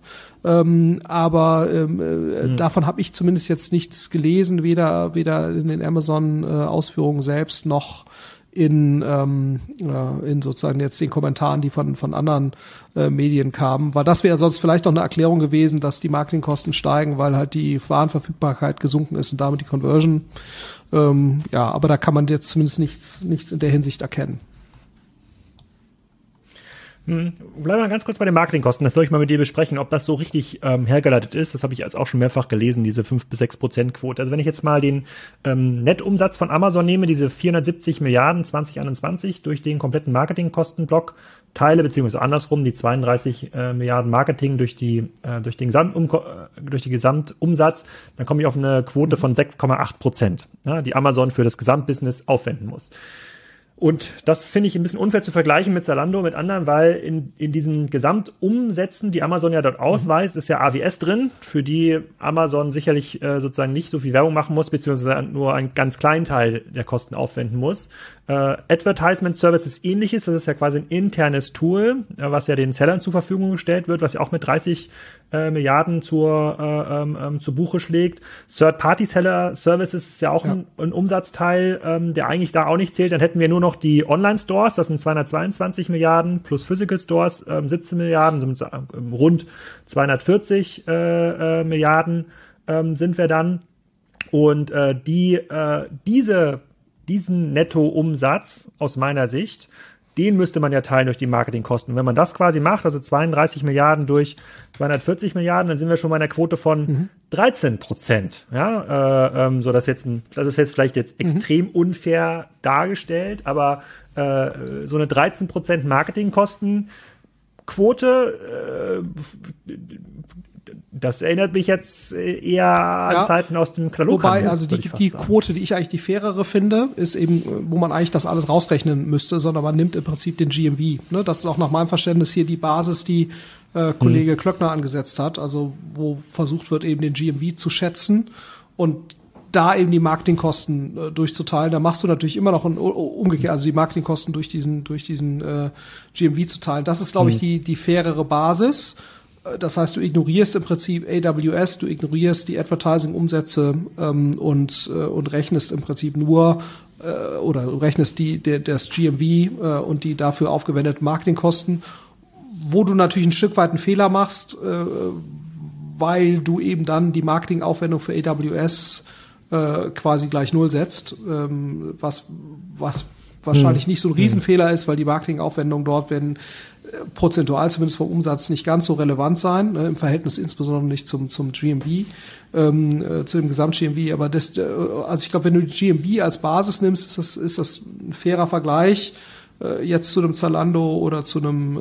Ähm, aber ähm, äh, mhm. davon habe ich zumindest jetzt nichts gelesen, weder weder in den Amazon-Ausführungen äh, selbst noch in, ähm, äh, in sozusagen jetzt den Kommentaren, die von, von anderen äh, Medien kamen, weil das wäre sonst vielleicht noch eine Erklärung gewesen, dass die Marketingkosten steigen, weil halt die Warenverfügbarkeit gesunken ist und damit die Conversion. Ähm, ja, aber da kann man jetzt zumindest nichts, nichts in der Hinsicht erkennen. Hm. Bleiben wir ganz kurz bei den Marketingkosten. Das soll ich mal mit dir besprechen, ob das so richtig ähm, hergeleitet ist. Das habe ich jetzt auch schon mehrfach gelesen, diese 5 bis 6 Prozent Quote. Also wenn ich jetzt mal den ähm, Nettumsatz von Amazon nehme, diese 470 Milliarden 2021 durch den kompletten Marketingkostenblock teile, beziehungsweise andersrum, die 32 äh, Milliarden Marketing durch die, äh, durch den Gesamtum äh, durch die Gesamtumsatz, dann komme ich auf eine Quote von 6,8 Prozent, ja, die Amazon für das Gesamtbusiness aufwenden muss. Und das finde ich ein bisschen unfair zu vergleichen mit Zalando, mit anderen, weil in, in diesen Gesamtumsätzen, die Amazon ja dort ausweist, ist ja AWS drin, für die Amazon sicherlich äh, sozusagen nicht so viel Werbung machen muss, beziehungsweise nur einen ganz kleinen Teil der Kosten aufwenden muss. Äh, Advertisement Services ähnliches, das ist ja quasi ein internes Tool, äh, was ja den Sellern zur Verfügung gestellt wird, was ja auch mit 30 äh, Milliarden zur, äh, ähm, ähm, zu Buche schlägt. Third-Party-Seller-Services ist ja auch ja. Ein, ein, Umsatzteil, ähm, der eigentlich da auch nicht zählt. Dann hätten wir nur noch die Online-Stores, das sind 222 Milliarden, plus Physical Stores ähm, 17 Milliarden, sind ähm, rund 240 äh, äh, Milliarden ähm, sind wir dann. Und äh, die, äh, diese, diesen Nettoumsatz aus meiner Sicht den müsste man ja teilen durch die Marketingkosten. wenn man das quasi macht, also 32 Milliarden durch 240 Milliarden, dann sind wir schon bei einer Quote von mhm. 13 Prozent. Ja, äh, ähm, so dass jetzt, das ist jetzt vielleicht jetzt mhm. extrem mhm. unfair dargestellt, aber äh, so eine 13 Prozent Marketingkosten Quote äh, das erinnert mich jetzt eher an ja, Zeiten aus dem Katalog. Wobei, also die, die Quote, die ich eigentlich die fairere finde, ist eben, wo man eigentlich das alles rausrechnen müsste, sondern man nimmt im Prinzip den GMV. Ne? Das ist auch nach meinem Verständnis hier die Basis, die äh, Kollege hm. Klöckner angesetzt hat, also wo versucht wird, eben den GMV zu schätzen und da eben die Marketingkosten äh, durchzuteilen, da machst du natürlich immer noch ein umgekehrt, also die Marketingkosten durch diesen durch diesen äh, GMV zu teilen. Das ist, glaube ich, hm. die die fairere Basis. Das heißt, du ignorierst im Prinzip AWS, du ignorierst die Advertising-Umsätze ähm, und, äh, und rechnest im Prinzip nur äh, oder du rechnest die, der, das GMV äh, und die dafür aufgewendeten Marketingkosten, wo du natürlich ein Stück weit einen Fehler machst, äh, weil du eben dann die Marketingaufwendung für AWS äh, quasi gleich null setzt, ähm, was, was wahrscheinlich hm. nicht so ein Riesenfehler ist, weil die Marketingaufwendungen dort werden prozentual zumindest vom Umsatz nicht ganz so relevant sein, ne, im Verhältnis insbesondere nicht zum, zum GMV, ähm, äh, zu dem Gesamt-GMV. Aber das, äh, also ich glaube, wenn du die GMV als Basis nimmst, ist das, ist das ein fairer Vergleich äh, jetzt zu einem Zalando oder zu einem,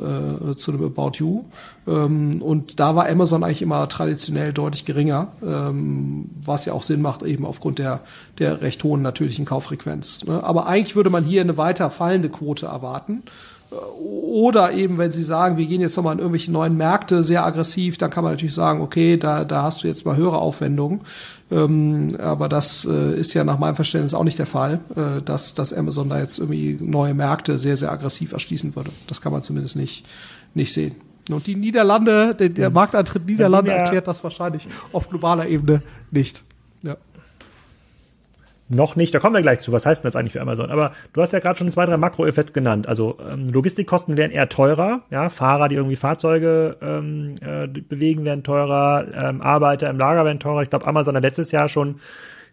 äh, zu einem About You. Ähm, und da war Amazon eigentlich immer traditionell deutlich geringer, ähm, was ja auch Sinn macht, eben aufgrund der, der recht hohen natürlichen Kauffrequenz. Ne? Aber eigentlich würde man hier eine weiter fallende Quote erwarten. Oder eben, wenn Sie sagen, wir gehen jetzt nochmal in irgendwelche neuen Märkte sehr aggressiv, dann kann man natürlich sagen, okay, da, da hast du jetzt mal höhere Aufwendungen. Ähm, aber das äh, ist ja nach meinem Verständnis auch nicht der Fall, äh, dass, dass Amazon da jetzt irgendwie neue Märkte sehr, sehr aggressiv erschließen würde. Das kann man zumindest nicht, nicht sehen. Und die Niederlande, der, der Markteintritt Niederlande erklärt das wahrscheinlich auf globaler Ebene nicht. Noch nicht, da kommen wir gleich zu. Was heißt denn das eigentlich für Amazon? Aber du hast ja gerade schon zwei, drei Makroeffekte genannt. Also ähm, Logistikkosten werden eher teurer. Ja, Fahrer, die irgendwie Fahrzeuge ähm, äh, bewegen, werden teurer. Ähm, Arbeiter im Lager werden teurer. Ich glaube, Amazon hat letztes Jahr schon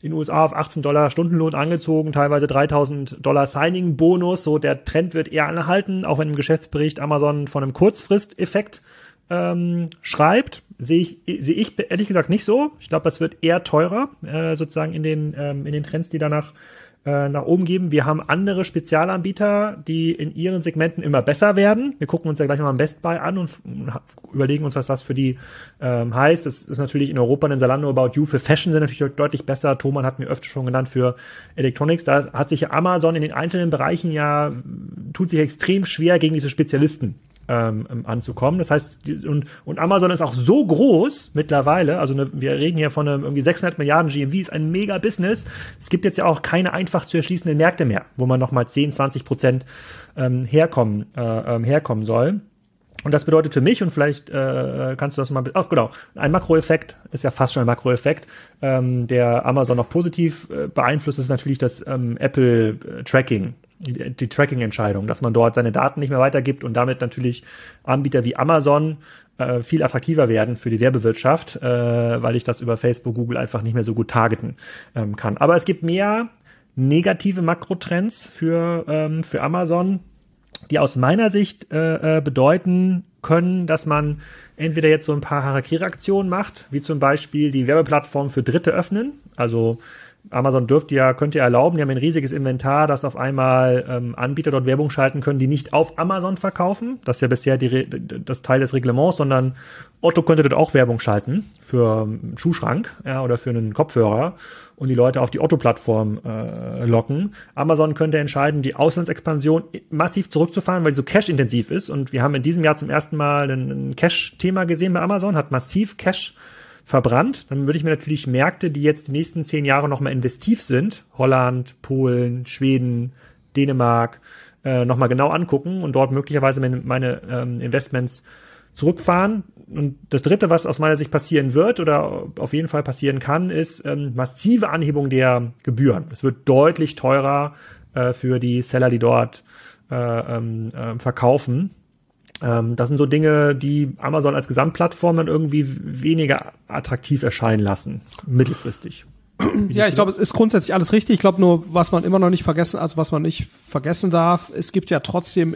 in den USA auf 18 Dollar Stundenlohn angezogen, teilweise 3000 Dollar Signing-Bonus. So der Trend wird eher anhalten, auch wenn im Geschäftsbericht Amazon von einem Kurzfristeffekt ähm, schreibt, sehe ich, sehe ich ehrlich gesagt nicht so. Ich glaube, das wird eher teurer, äh, sozusagen in den, ähm, in den Trends, die danach äh, nach oben geben. Wir haben andere Spezialanbieter, die in ihren Segmenten immer besser werden. Wir gucken uns ja gleich nochmal ein Best Buy an und überlegen uns, was das für die ähm, heißt. Das ist natürlich in Europa ein Zalando About You für Fashion sind natürlich deutlich besser. Thomann hat mir öfter schon genannt für Electronics. Da hat sich Amazon in den einzelnen Bereichen ja, tut sich extrem schwer gegen diese Spezialisten ähm, anzukommen. Das heißt, und, und Amazon ist auch so groß mittlerweile, also eine, wir reden hier von einem irgendwie 600 Milliarden GMV, ist ein mega Business. Es gibt jetzt ja auch keine einfach zu erschließenden Märkte mehr, wo man nochmal 10, 20 Prozent ähm, herkommen, äh, ähm, herkommen soll. Und das bedeutet für mich, und vielleicht äh, kannst du das mal, ach genau, ein Makroeffekt, ist ja fast schon ein Makroeffekt, ähm, der Amazon noch positiv äh, beeinflusst, ist natürlich das ähm, Apple äh, Tracking die, die Tracking-Entscheidung, dass man dort seine Daten nicht mehr weitergibt und damit natürlich Anbieter wie Amazon äh, viel attraktiver werden für die Werbewirtschaft, äh, weil ich das über Facebook, Google einfach nicht mehr so gut targeten ähm, kann. Aber es gibt mehr negative Makrotrends für, ähm, für Amazon, die aus meiner Sicht äh, äh, bedeuten können, dass man entweder jetzt so ein paar Harakiri-Aktionen macht, wie zum Beispiel die Werbeplattform für Dritte öffnen, also Amazon dürfte ja, könnte ja erlauben, die haben ein riesiges Inventar, dass auf einmal ähm, Anbieter dort Werbung schalten können, die nicht auf Amazon verkaufen. Das ist ja bisher die, das Teil des Reglements, sondern Otto könnte dort auch Werbung schalten für einen Schuhschrank ja, oder für einen Kopfhörer und die Leute auf die Otto-Plattform äh, locken. Amazon könnte entscheiden, die Auslandsexpansion massiv zurückzufahren, weil sie so cash-intensiv ist. Und wir haben in diesem Jahr zum ersten Mal ein Cash-Thema gesehen bei Amazon, hat massiv Cash verbrannt. Dann würde ich mir natürlich Märkte, die jetzt die nächsten zehn Jahre nochmal investiv sind, Holland, Polen, Schweden, Dänemark, äh, nochmal genau angucken und dort möglicherweise meine, meine ähm, Investments zurückfahren. Und das Dritte, was aus meiner Sicht passieren wird oder auf jeden Fall passieren kann, ist ähm, massive Anhebung der Gebühren. Es wird deutlich teurer äh, für die Seller, die dort äh, ähm, äh, verkaufen. Ähm, das sind so Dinge, die Amazon als Gesamtplattform dann irgendwie weniger attraktiv erscheinen lassen, mittelfristig. Ja, ich glaube, es ist grundsätzlich alles richtig. Ich glaube nur, was man immer noch nicht vergessen, also was man nicht vergessen darf, es gibt ja trotzdem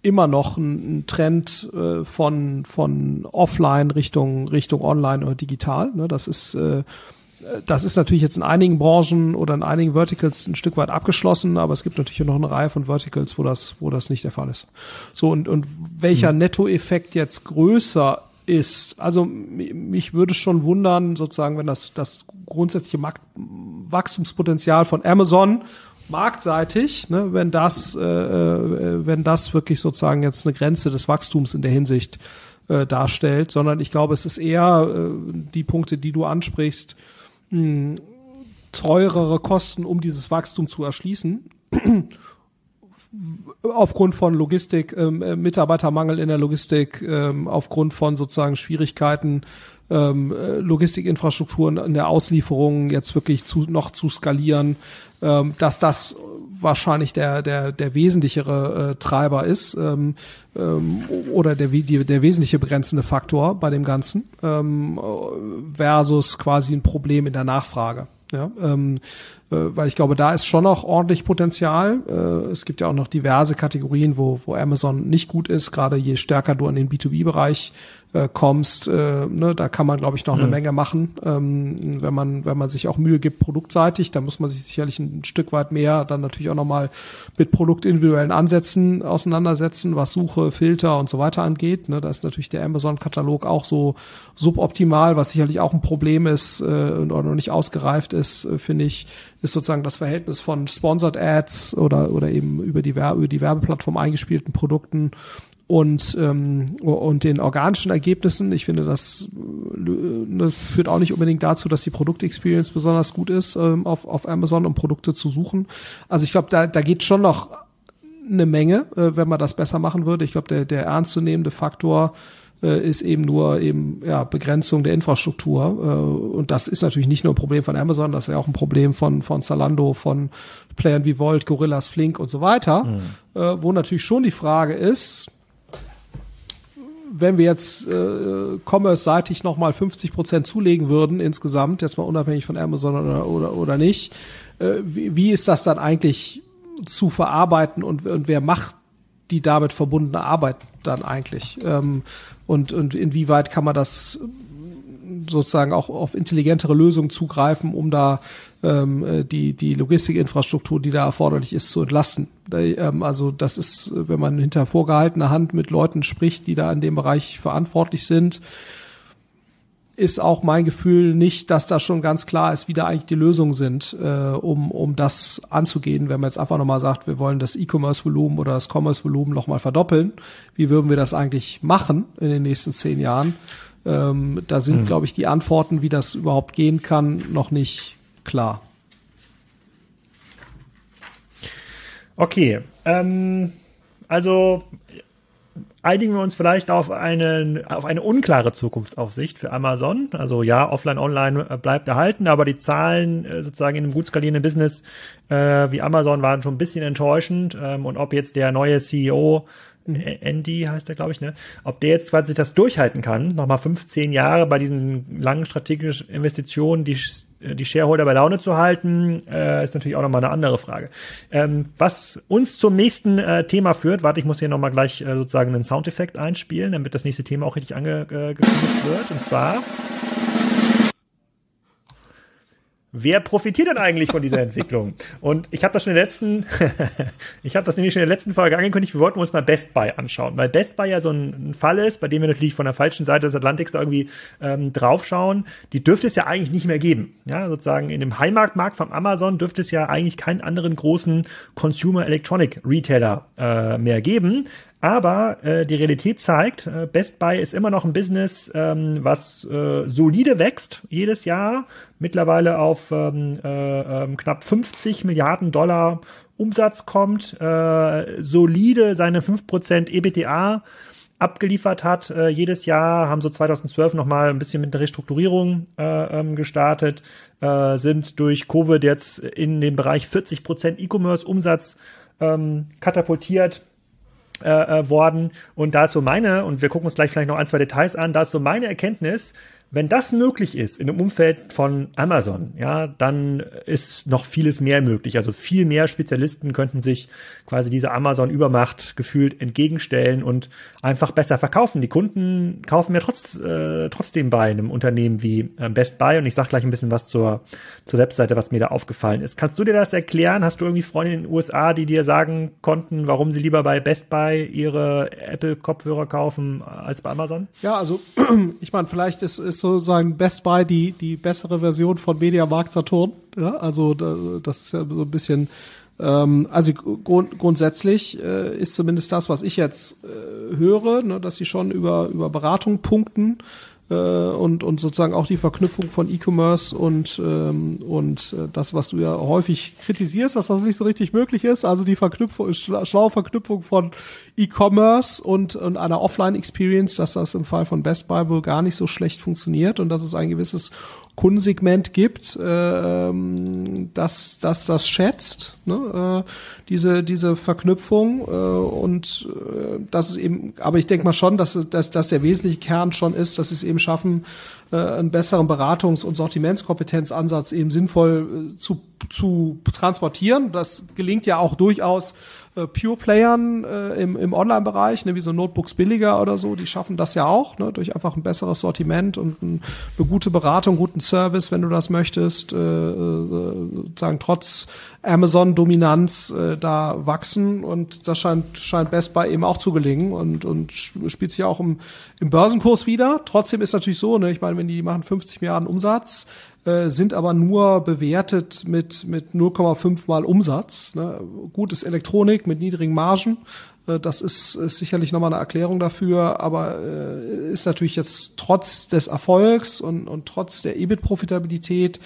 immer noch einen Trend äh, von von Offline Richtung Richtung Online oder digital. Ne? Das ist äh, das ist natürlich jetzt in einigen Branchen oder in einigen Verticals ein Stück weit abgeschlossen, aber es gibt natürlich noch eine Reihe von Verticals, wo das, wo das nicht der Fall ist. So, und, und welcher mhm. Nettoeffekt jetzt größer ist, also mich würde schon wundern, sozusagen, wenn das, das grundsätzliche Markt Wachstumspotenzial von Amazon marktseitig, ne, wenn das, äh, äh, wenn das wirklich sozusagen jetzt eine Grenze des Wachstums in der Hinsicht äh, darstellt, sondern ich glaube, es ist eher äh, die Punkte, die du ansprichst, mh, teurere Kosten, um dieses Wachstum zu erschließen. aufgrund von Logistik, ähm, äh, Mitarbeitermangel in der Logistik, ähm, aufgrund von sozusagen Schwierigkeiten, ähm, äh, Logistikinfrastrukturen in der Auslieferung jetzt wirklich zu, noch zu skalieren, ähm, dass das wahrscheinlich der, der, der wesentlichere äh, Treiber ist ähm, ähm, oder der, die, der wesentliche begrenzende Faktor bei dem Ganzen ähm, versus quasi ein Problem in der Nachfrage. Ja, ähm, äh, weil ich glaube, da ist schon noch ordentlich Potenzial. Äh, es gibt ja auch noch diverse Kategorien, wo, wo Amazon nicht gut ist, gerade je stärker du in den B2B-Bereich äh, kommst, äh, ne, da kann man, glaube ich, noch eine mhm. Menge machen, ähm, wenn man, wenn man sich auch Mühe gibt, produktseitig. Da muss man sich sicherlich ein Stück weit mehr dann natürlich auch nochmal mit produktindividuellen Ansätzen auseinandersetzen, was Suche, Filter und so weiter angeht. Ne, da ist natürlich der Amazon-Katalog auch so suboptimal, was sicherlich auch ein Problem ist äh, und noch nicht ausgereift ist, äh, finde ich, ist sozusagen das Verhältnis von Sponsored Ads oder, oder eben über die, Werbe, über die Werbeplattform eingespielten Produkten und, ähm, und den organischen Ergebnissen. Ich finde, das äh, führt auch nicht unbedingt dazu, dass die Produktexperience besonders gut ist, ähm, auf, auf Amazon, um Produkte zu suchen. Also ich glaube, da, da geht schon noch eine Menge, äh, wenn man das besser machen würde. Ich glaube, der, der ernstzunehmende Faktor äh, ist eben nur eben ja Begrenzung der Infrastruktur äh, und das ist natürlich nicht nur ein Problem von Amazon, das ist ja auch ein Problem von von Zalando, von Playern wie Volt, Gorillas, Flink und so weiter, mhm. wo natürlich schon die Frage ist, wenn wir jetzt äh, commerce-seitig nochmal 50 Prozent zulegen würden insgesamt, jetzt mal unabhängig von Amazon oder, oder, oder nicht, äh, wie, wie ist das dann eigentlich zu verarbeiten und, und wer macht die damit verbundene Arbeit dann eigentlich? Ähm, und, und inwieweit kann man das sozusagen auch auf intelligentere Lösungen zugreifen, um da ähm, äh, die, die Logistikinfrastruktur, die da erforderlich ist, zu entlasten. Ähm, also das ist, wenn man hinter vorgehaltener Hand mit Leuten spricht, die da in dem Bereich verantwortlich sind, ist auch mein Gefühl nicht, dass da schon ganz klar ist, wie da eigentlich die Lösungen sind, äh, um, um das anzugehen. Wenn man jetzt einfach nochmal sagt, wir wollen das E-Commerce-Volumen oder das Commerce-Volumen nochmal verdoppeln, wie würden wir das eigentlich machen in den nächsten zehn Jahren? Ähm, da sind, mhm. glaube ich, die Antworten, wie das überhaupt gehen kann, noch nicht klar. Okay, ähm, also einigen wir uns vielleicht auf eine, auf eine unklare Zukunftsaufsicht für Amazon. Also ja, offline, online äh, bleibt erhalten, aber die Zahlen äh, sozusagen in einem gut skalierenden Business äh, wie Amazon waren schon ein bisschen enttäuschend. Ähm, und ob jetzt der neue CEO Andy heißt er, glaube ich, ne? Ob der jetzt quasi das durchhalten kann, nochmal 15 Jahre bei diesen langen strategischen Investitionen, die, die Shareholder bei Laune zu halten, äh, ist natürlich auch nochmal eine andere Frage. Ähm, was uns zum nächsten äh, Thema führt, warte, ich muss hier nochmal gleich äh, sozusagen einen Soundeffekt einspielen, damit das nächste Thema auch richtig angekündigt äh, wird. Und zwar wer profitiert denn eigentlich von dieser Entwicklung? Und ich habe das schon in der letzten, ich habe das nämlich schon in der letzten Folge angekündigt, wir wollten uns mal Best Buy anschauen, weil Best Buy ja so ein, Fall ist, bei dem wir natürlich von der falschen Seite des Atlantiks da irgendwie ähm, draufschauen. Die dürfte es ja eigentlich nicht mehr geben. Ja, sozusagen in dem Heimatmarkt von Amazon dürfte es ja eigentlich keinen anderen großen Consumer Electronic Retailer äh, mehr geben. Aber äh, die Realität zeigt, äh, Best Buy ist immer noch ein Business, ähm, was äh, solide wächst jedes Jahr, mittlerweile auf ähm, äh, äh, knapp 50 Milliarden Dollar Umsatz kommt, äh, solide seine 5% EBTA abgeliefert hat äh, jedes Jahr, haben so 2012 nochmal ein bisschen mit der Restrukturierung äh, ähm, gestartet, äh, sind durch Covid jetzt in den Bereich 40% E-Commerce Umsatz ähm, katapultiert äh, äh, worden. Und da ist so meine, und wir gucken uns gleich vielleicht noch ein, zwei Details an, da ist so meine Erkenntnis, wenn das möglich ist in dem Umfeld von Amazon, ja, dann ist noch vieles mehr möglich. Also viel mehr Spezialisten könnten sich quasi dieser Amazon-Übermacht gefühlt entgegenstellen und einfach besser verkaufen. Die Kunden kaufen ja trotz, äh, trotzdem bei einem Unternehmen wie äh, Best Buy und ich sage gleich ein bisschen was zur, zur Webseite, was mir da aufgefallen ist. Kannst du dir das erklären? Hast du irgendwie Freunde in den USA, die dir sagen konnten, warum sie lieber bei Best Buy ihre Apple-Kopfhörer kaufen als bei Amazon? Ja, also ich meine, vielleicht ist, ist sozusagen Best Buy die, die bessere Version von Media Markt Saturn. Ja, also das ist ja so ein bisschen, ähm, also grund, grundsätzlich äh, ist zumindest das, was ich jetzt äh, höre, ne, dass sie schon über, über Beratung punkten äh, und, und sozusagen auch die Verknüpfung von E-Commerce und, ähm, und äh, das, was du ja häufig kritisierst, dass das nicht so richtig möglich ist, also die Verknüpfung, schlaue Verknüpfung von E-Commerce und, und einer Offline-Experience, dass das im Fall von Best Buy wohl gar nicht so schlecht funktioniert und dass es ein gewisses Kundensegment gibt, äh, dass dass das schätzt, ne? äh, diese diese Verknüpfung äh, und äh, das ist eben, aber ich denke mal schon, dass, dass dass der wesentliche Kern schon ist, dass sie es eben schaffen, äh, einen besseren Beratungs- und Sortimentskompetenzansatz eben sinnvoll äh, zu zu transportieren. Das gelingt ja auch durchaus äh, Pure-Playern äh, im, im Online-Bereich, ne, wie so Notebooks billiger oder so, die schaffen das ja auch, ne, durch einfach ein besseres Sortiment und ein, eine gute Beratung, guten Service, wenn du das möchtest, äh, äh, sozusagen trotz Amazon-Dominanz äh, da wachsen und das scheint, scheint Best Buy eben auch zu gelingen und, und spielt sich auch im, im Börsenkurs wieder. Trotzdem ist natürlich so, ne, ich meine, wenn die machen 50 Milliarden Umsatz, äh, sind aber nur bewertet mit, mit 0,5 mal Umsatz. Ne? Gutes Elektronik mit niedrigen Margen. Äh, das ist, ist sicherlich nochmal eine Erklärung dafür, aber äh, ist natürlich jetzt trotz des Erfolgs und, und trotz der EBIT-Profitabilität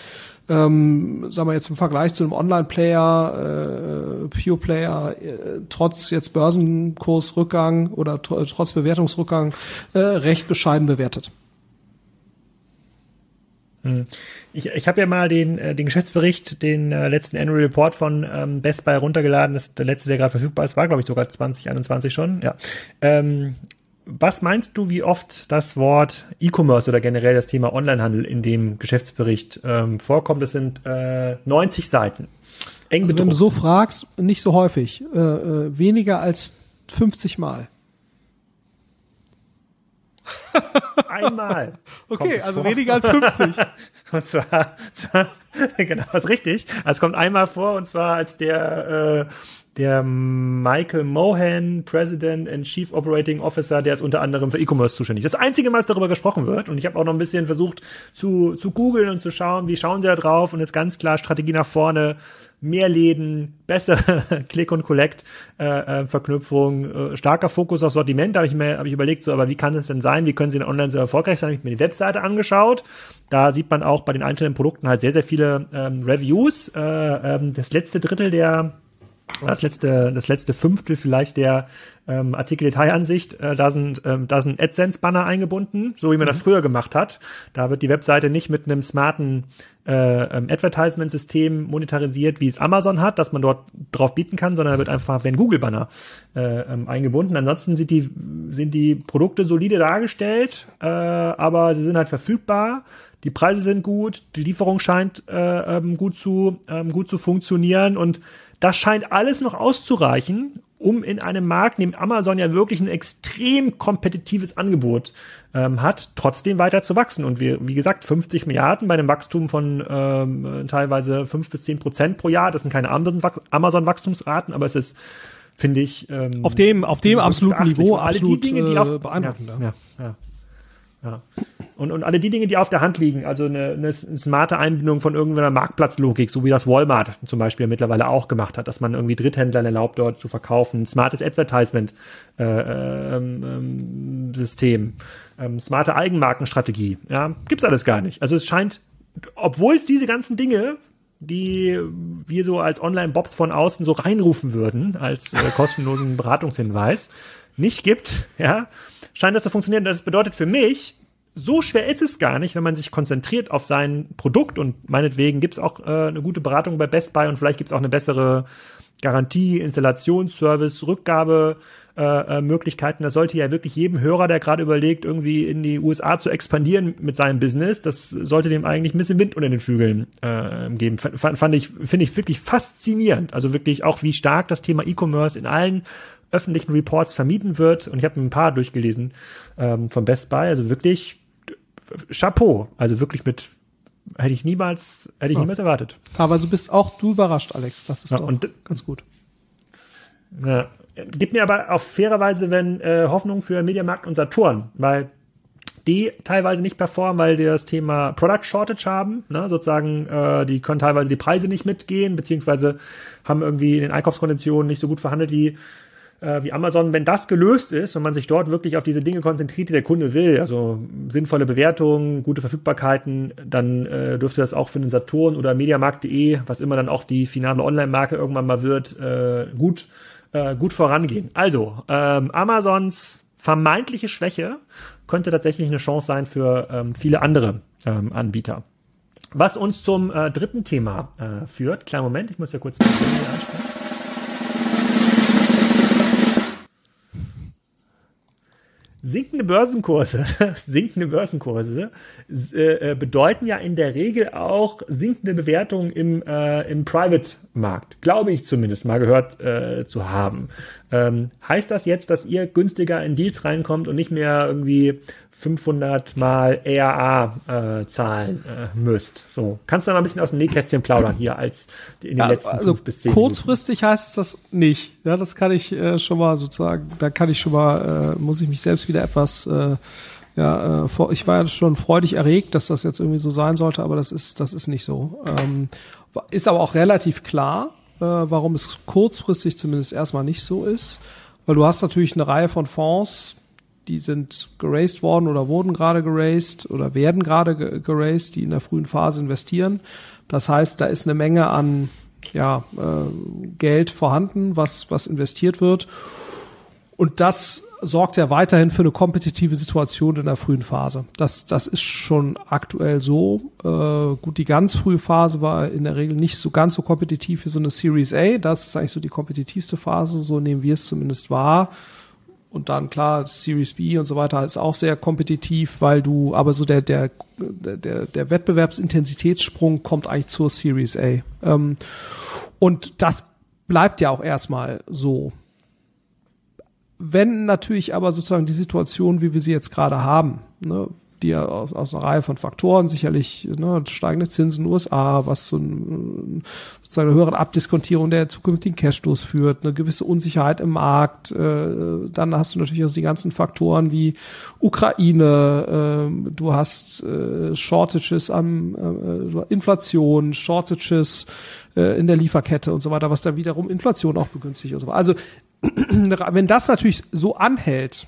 ähm, sagen wir jetzt im Vergleich zu einem Online-Player, äh, Pure-Player, äh, trotz jetzt Börsenkursrückgang oder trotz Bewertungsrückgang äh, recht bescheiden bewertet. Hm. Ich, ich habe ja mal den, äh, den Geschäftsbericht, den äh, letzten Annual Report von ähm, Best Buy runtergeladen. Das ist der letzte, der gerade verfügbar ist, war, glaube ich, sogar 2021 schon. Ja. Ähm, was meinst du, wie oft das Wort E-Commerce oder generell das Thema Onlinehandel in dem Geschäftsbericht ähm, vorkommt? Das sind äh, 90 Seiten. Eng also wenn du so fragst, nicht so häufig. Äh, äh, weniger als 50 Mal. Einmal. okay, also vor. weniger als 50. und zwar, zwar genau, ist richtig. Also es kommt einmal vor und zwar als der äh, der Michael Mohan, President and Chief Operating Officer, der ist unter anderem für E-Commerce zuständig. Das einzige Mal, dass darüber gesprochen wird, und ich habe auch noch ein bisschen versucht zu, zu googeln und zu schauen, wie schauen sie da drauf, und ist ganz klar Strategie nach vorne, mehr Läden, besser Click und Collect äh, äh, Verknüpfung, äh, starker Fokus auf Sortiment, da habe ich mir hab ich überlegt, so, aber wie kann es denn sein, wie können sie denn online so erfolgreich sein? Habe ich mir die Webseite angeschaut. Da sieht man auch bei den einzelnen Produkten halt sehr, sehr viele ähm, Reviews. Äh, ähm, das letzte Drittel der das letzte, das letzte Fünftel vielleicht der ähm, Artikel-Detailansicht, äh, da sind, ähm, da sind AdSense-Banner eingebunden, so wie man mhm. das früher gemacht hat. Da wird die Webseite nicht mit einem smarten äh, ähm, Advertisement-System monetarisiert, wie es Amazon hat, dass man dort drauf bieten kann, sondern da wird einfach wenn Google-Banner äh, ähm, eingebunden. Ansonsten sind die, sind die Produkte solide dargestellt, äh, aber sie sind halt verfügbar. Die Preise sind gut, die Lieferung scheint äh, ähm, gut zu ähm, gut zu funktionieren und das scheint alles noch auszureichen, um in einem Markt, in dem Amazon ja wirklich ein extrem kompetitives Angebot ähm, hat, trotzdem weiter zu wachsen. Und wir, wie gesagt, 50 Milliarden bei einem Wachstum von ähm, teilweise 5 bis 10 Prozent pro Jahr. Das sind keine Amazon-Wachstumsraten, aber es ist, finde ich, ähm, auf dem, auf dem absoluten Niveau absolut die Dinge, die auf, äh, beeindruckend. Ja, ja, ja. Ja. Und, und alle die Dinge, die auf der Hand liegen, also eine, eine smarte Einbindung von irgendeiner Marktplatzlogik, so wie das Walmart zum Beispiel mittlerweile auch gemacht hat, dass man irgendwie Dritthändlern erlaubt, dort zu verkaufen, smartes Advertisement-System, äh, ähm, ähm, ähm, smarte Eigenmarkenstrategie, ja, gibt's alles gar nicht. Also es scheint, obwohl es diese ganzen Dinge die wir so als Online-Bobs von außen so reinrufen würden, als äh, kostenlosen Beratungshinweis, nicht gibt, ja, scheint das zu funktionieren. Das bedeutet für mich, so schwer ist es gar nicht, wenn man sich konzentriert auf sein Produkt und meinetwegen gibt es auch äh, eine gute Beratung bei Best Buy und vielleicht gibt es auch eine bessere Garantie, Installationsservice, Rückgabe, äh, äh. Das sollte ja wirklich jedem Hörer, der gerade überlegt, irgendwie in die USA zu expandieren mit seinem Business, das sollte dem eigentlich ein bisschen Wind unter den Flügeln äh, geben. F fand ich, finde ich wirklich faszinierend. Also wirklich auch, wie stark das Thema E-Commerce in allen öffentlichen Reports vermieden wird. Und ich habe ein paar durchgelesen ähm, von Best Buy. Also wirklich Chapeau. Also wirklich mit hätte ich niemals hätte ich ja. niemals erwartet. Aber so bist auch du überrascht, Alex. Das ist ja, doch und, ganz gut. Ja, gibt mir aber auf faire Weise, wenn äh, Hoffnung für Mediamarkt und Saturn, weil die teilweise nicht performen, weil die das Thema Product Shortage haben, ne? sozusagen, äh, die können teilweise die Preise nicht mitgehen, beziehungsweise haben irgendwie in den Einkaufskonditionen nicht so gut verhandelt wie äh, wie Amazon, wenn das gelöst ist und man sich dort wirklich auf diese Dinge konzentriert, die der Kunde will, also sinnvolle Bewertungen, gute Verfügbarkeiten, dann äh, dürfte das auch für den Saturn oder Mediamarkt.de, was immer dann auch die finale Online-Marke irgendwann mal wird, äh, gut, äh, gut vorangehen. Also, ähm, Amazons vermeintliche Schwäche könnte tatsächlich eine Chance sein für ähm, viele andere ähm, Anbieter. Was uns zum äh, dritten Thema äh, führt. Kleinen Moment, ich muss ja kurz. Sinkende Börsenkurse, sinkende Börsenkurse äh, äh, bedeuten ja in der Regel auch sinkende Bewertungen im, äh, im Private-Markt. Glaube ich zumindest mal gehört äh, zu haben. Ähm, heißt das jetzt, dass ihr günstiger in Deals reinkommt und nicht mehr irgendwie 500 mal ERA äh, zahlen äh, müsst? So, kannst du mal ein bisschen aus dem Nähkästchen plaudern hier als in den ja, letzten also fünf bis zehn Kurzfristig Minuten. heißt es das nicht. Ja, das kann ich äh, schon mal sozusagen, da kann ich schon mal, äh, muss ich mich selbst wieder etwas äh, ja, äh, vor, ich war ja schon freudig erregt, dass das jetzt irgendwie so sein sollte, aber das ist, das ist nicht so. Ähm, ist aber auch relativ klar, äh, warum es kurzfristig zumindest erstmal nicht so ist. Weil du hast natürlich eine Reihe von Fonds, die sind geraced worden oder wurden gerade geraced oder werden gerade geraced, die in der frühen Phase investieren. Das heißt, da ist eine Menge an ja, äh, Geld vorhanden, was, was investiert wird. Und das sorgt ja weiterhin für eine kompetitive Situation in der frühen Phase. Das, das ist schon aktuell so. Äh, gut, die ganz frühe Phase war in der Regel nicht so ganz so kompetitiv wie so eine Series A. Das ist eigentlich so die kompetitivste Phase, so nehmen wir es zumindest wahr. Und dann klar, Series B und so weiter ist auch sehr kompetitiv, weil du, aber so der, der, der, der Wettbewerbsintensitätssprung kommt eigentlich zur Series A. Ähm, und das bleibt ja auch erstmal so. Wenn natürlich aber sozusagen die Situation, wie wir sie jetzt gerade haben, ne, die ja aus, aus einer Reihe von Faktoren sicherlich ne, steigende Zinsen in den USA, was zu sozusagen einer höheren Abdiskontierung der zukünftigen Cashflows führt, eine gewisse Unsicherheit im Markt. Äh, dann hast du natürlich auch die ganzen Faktoren wie Ukraine, äh, du hast äh, Shortages am äh, Inflation, Shortages äh, in der Lieferkette und so weiter, was dann wiederum Inflation auch begünstigt und so weiter. Also wenn das natürlich so anhält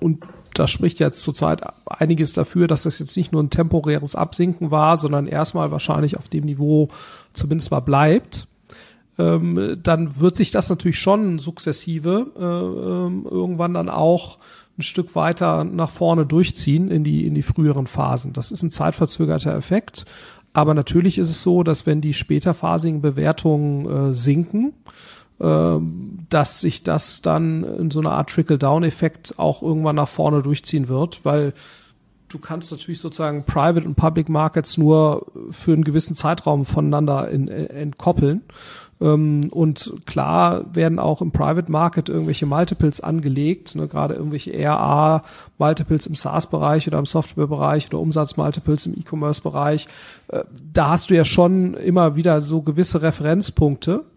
und da spricht jetzt zurzeit einiges dafür, dass das jetzt nicht nur ein temporäres Absinken war, sondern erstmal wahrscheinlich auf dem Niveau zumindest mal bleibt. Ähm, dann wird sich das natürlich schon sukzessive äh, ähm, irgendwann dann auch ein Stück weiter nach vorne durchziehen in die, in die früheren Phasen. Das ist ein zeitverzögerter Effekt. Aber natürlich ist es so, dass wenn die späterphasigen Bewertungen äh, sinken, dass sich das dann in so einer Art Trickle-Down-Effekt auch irgendwann nach vorne durchziehen wird, weil du kannst natürlich sozusagen Private und Public Markets nur für einen gewissen Zeitraum voneinander in, in, entkoppeln. Ähm, und klar werden auch im Private Market irgendwelche Multiples angelegt, ne, gerade irgendwelche RA Multiples im SaaS-Bereich oder im Software-Bereich oder Umsatz-Multiples im E-Commerce-Bereich. Äh, da hast du ja schon immer wieder so gewisse Referenzpunkte ähm,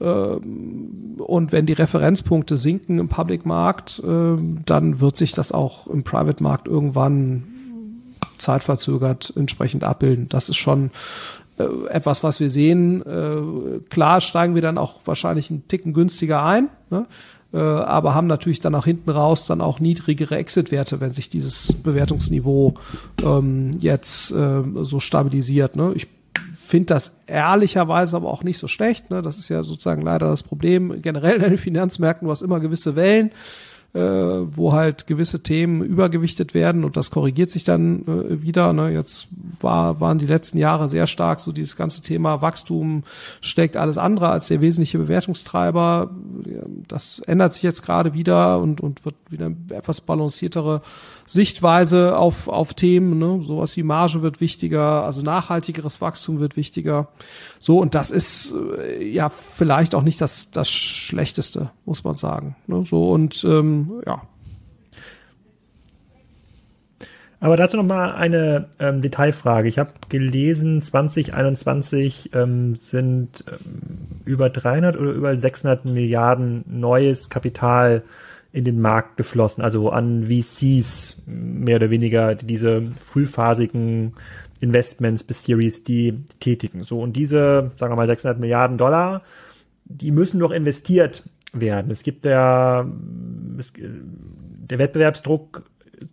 und wenn die Referenzpunkte sinken im Public Markt, ähm, dann wird sich das auch im Private Markt irgendwann zeitverzögert entsprechend abbilden. Das ist schon äh, etwas, was wir sehen. Äh, klar steigen wir dann auch wahrscheinlich einen Ticken günstiger ein, ne? Äh, aber haben natürlich dann auch hinten raus dann auch niedrigere Exit-Werte, wenn sich dieses Bewertungsniveau ähm, jetzt so stabilisiert. Ne? Ich finde das ehrlicherweise aber auch nicht so schlecht. Ne? Das ist ja sozusagen leider das Problem generell in den Finanzmärkten. Du hast immer gewisse Wellen äh, wo halt gewisse Themen übergewichtet werden und das korrigiert sich dann äh, wieder. Ne? Jetzt war, waren die letzten Jahre sehr stark so dieses ganze Thema Wachstum steckt alles andere als der wesentliche Bewertungstreiber. Das ändert sich jetzt gerade wieder und, und wird wieder etwas balanciertere Sichtweise auf, auf Themen. Ne? Sowas wie Marge wird wichtiger, also nachhaltigeres Wachstum wird wichtiger. So, und das ist äh, ja vielleicht auch nicht das, das Schlechteste, muss man sagen. Ne? So, und ähm, ja. Aber dazu noch mal eine ähm, Detailfrage. Ich habe gelesen, 2021 ähm, sind ähm, über 300 oder über 600 Milliarden neues Kapital in den Markt geflossen, also an VCs mehr oder weniger, die diese frühphasigen Investments bis Series D tätigen. So und diese, sagen wir mal 600 Milliarden Dollar, die müssen doch investiert werden. Es gibt ja es, der Wettbewerbsdruck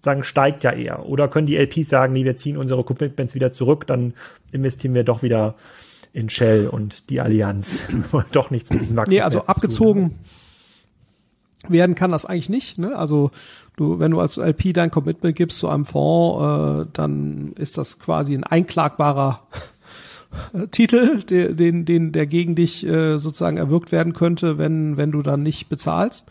sagen steigt ja eher. Oder können die LPs sagen, nee, wir ziehen unsere Commitments wieder zurück, dann investieren wir doch wieder in Shell und die Allianz. doch nichts mit diesem Wachstum. Nee, also abgezogen werden kann das eigentlich nicht. Ne? Also du, wenn du als LP dein Commitment gibst zu einem Fonds, äh, dann ist das quasi ein einklagbarer Titel, der, den, den, der gegen dich äh, sozusagen erwirkt werden könnte, wenn, wenn du dann nicht bezahlst.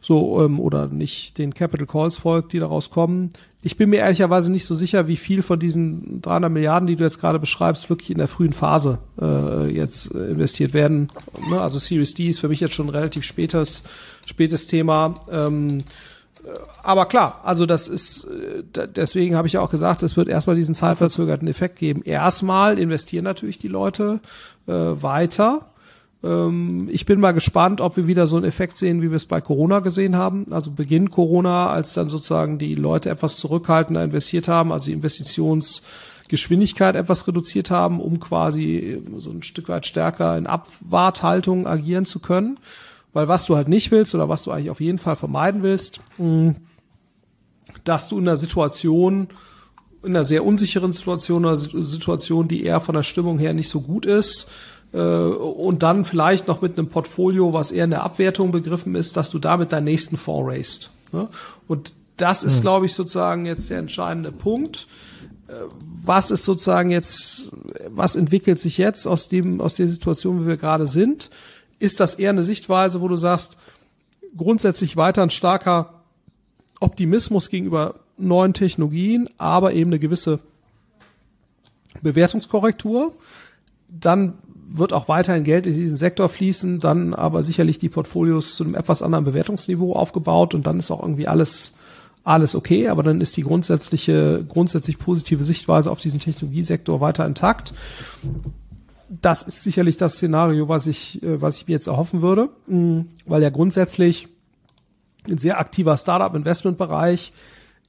So, ähm, oder nicht den Capital Calls folgt, die daraus kommen. Ich bin mir ehrlicherweise nicht so sicher, wie viel von diesen 300 Milliarden, die du jetzt gerade beschreibst, wirklich in der frühen Phase äh, jetzt äh, investiert werden. Ne? Also Series D ist für mich jetzt schon ein relativ spätes, spätes Thema. Ähm, äh, aber klar, also das ist, äh, deswegen habe ich ja auch gesagt, es wird erstmal diesen zeitverzögerten Effekt geben. Erstmal investieren natürlich die Leute äh, weiter ich bin mal gespannt, ob wir wieder so einen Effekt sehen, wie wir es bei Corona gesehen haben. Also Beginn Corona, als dann sozusagen die Leute etwas zurückhaltender investiert haben, also die Investitionsgeschwindigkeit etwas reduziert haben, um quasi so ein Stück weit stärker in Abwarthaltung agieren zu können. Weil was du halt nicht willst oder was du eigentlich auf jeden Fall vermeiden willst, dass du in einer Situation, in einer sehr unsicheren Situation, einer Situation, die eher von der Stimmung her nicht so gut ist, äh, und dann vielleicht noch mit einem Portfolio, was eher in der Abwertung begriffen ist, dass du damit deinen nächsten Fonds raised. Ne? Und das ist, mhm. glaube ich, sozusagen jetzt der entscheidende Punkt. Äh, was ist sozusagen jetzt, was entwickelt sich jetzt aus dem, aus der Situation, wie wir gerade sind? Ist das eher eine Sichtweise, wo du sagst, grundsätzlich weiter ein starker Optimismus gegenüber neuen Technologien, aber eben eine gewisse Bewertungskorrektur? Dann wird auch weiterhin Geld in diesen Sektor fließen, dann aber sicherlich die Portfolios zu einem etwas anderen Bewertungsniveau aufgebaut und dann ist auch irgendwie alles alles okay, aber dann ist die grundsätzliche, grundsätzlich positive Sichtweise auf diesen Technologiesektor weiter intakt. Das ist sicherlich das Szenario, was ich, äh, was ich mir jetzt erhoffen würde, mm, weil ja grundsätzlich ein sehr aktiver Startup-Investment-Bereich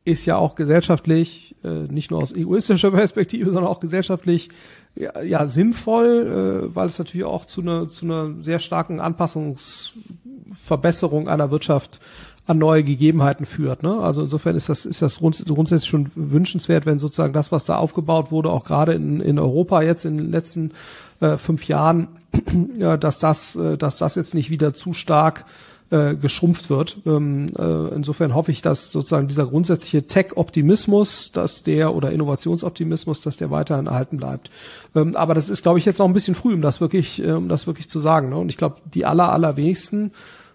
ist ja auch gesellschaftlich, äh, nicht nur aus egoistischer Perspektive, sondern auch gesellschaftlich ja, ja sinnvoll, äh, weil es natürlich auch zu einer zu einer sehr starken Anpassungsverbesserung einer Wirtschaft an neue Gegebenheiten führt. Ne? Also insofern ist das, ist das grundsätzlich schon wünschenswert, wenn sozusagen das, was da aufgebaut wurde, auch gerade in, in Europa jetzt in den letzten äh, fünf Jahren, ja, dass das, äh, dass das jetzt nicht wieder zu stark äh, geschrumpft wird. Ähm, äh, insofern hoffe ich, dass sozusagen dieser grundsätzliche Tech-Optimismus, dass der oder Innovationsoptimismus, dass der weiterhin erhalten bleibt. Ähm, aber das ist, glaube ich, jetzt noch ein bisschen früh, um das wirklich, äh, um das wirklich zu sagen. Ne? Und ich glaube, die aller, allerwenigsten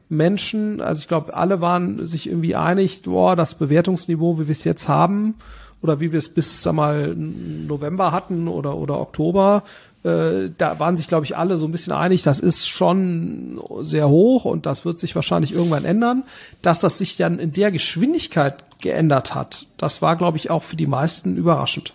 Menschen, also ich glaube, alle waren sich irgendwie einig, boah, das Bewertungsniveau, wie wir es jetzt haben, oder wie wir es bis, sag mal, November hatten oder, oder Oktober, äh, da waren sich, glaube ich, alle so ein bisschen einig, das ist schon sehr hoch und das wird sich wahrscheinlich irgendwann ändern. Dass das sich dann in der Geschwindigkeit geändert hat, das war, glaube ich, auch für die meisten überraschend.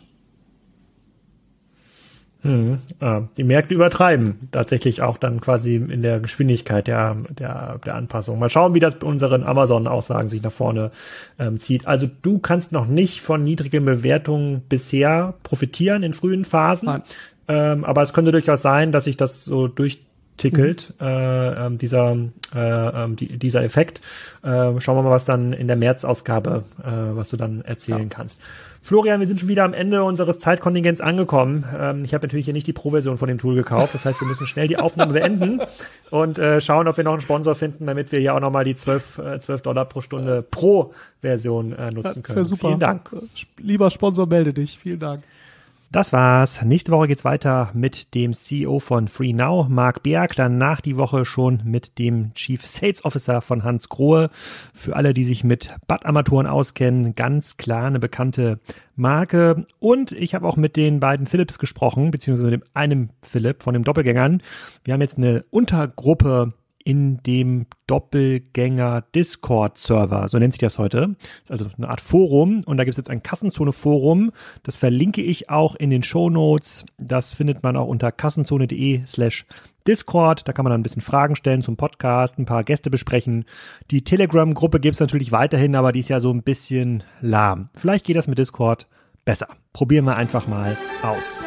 Hm, äh, die Märkte übertreiben tatsächlich auch dann quasi in der Geschwindigkeit der, der, der Anpassung. Mal schauen, wie das bei unseren Amazon-Aussagen sich nach vorne ähm, zieht. Also du kannst noch nicht von niedrigen Bewertungen bisher profitieren in frühen Phasen. Nein. Ähm, aber es könnte durchaus sein, dass sich das so durchtickelt, mhm. äh, ähm, dieser, äh, ähm, die, dieser Effekt. Äh, schauen wir mal, was dann in der März-Ausgabe, äh, was du dann erzählen ja. kannst. Florian, wir sind schon wieder am Ende unseres Zeitkontingents angekommen. Ähm, ich habe natürlich hier nicht die Pro-Version von dem Tool gekauft. Das heißt, wir müssen schnell die Aufnahme beenden und äh, schauen, ob wir noch einen Sponsor finden, damit wir hier auch nochmal die 12, äh, 12 Dollar pro Stunde Pro-Version äh, nutzen können. Ja, super. Vielen Dank. Lieber Sponsor, melde dich. Vielen Dank. Das war's. Nächste Woche geht's weiter mit dem CEO von FreeNow, Marc Berg. Danach die Woche schon mit dem Chief Sales Officer von Hans Grohe. Für alle, die sich mit Badarmaturen auskennen, ganz klar eine bekannte Marke. Und ich habe auch mit den beiden Philips gesprochen, beziehungsweise mit dem einem Philipp von den Doppelgängern. Wir haben jetzt eine Untergruppe in dem Doppelgänger Discord Server, so nennt sich das heute. Das ist also eine Art Forum und da gibt es jetzt ein Kassenzone Forum. Das verlinke ich auch in den Show Notes. Das findet man auch unter kassenzone.de slash Discord. Da kann man dann ein bisschen Fragen stellen zum Podcast, ein paar Gäste besprechen. Die Telegram-Gruppe gibt es natürlich weiterhin, aber die ist ja so ein bisschen lahm. Vielleicht geht das mit Discord besser. Probieren wir einfach mal aus.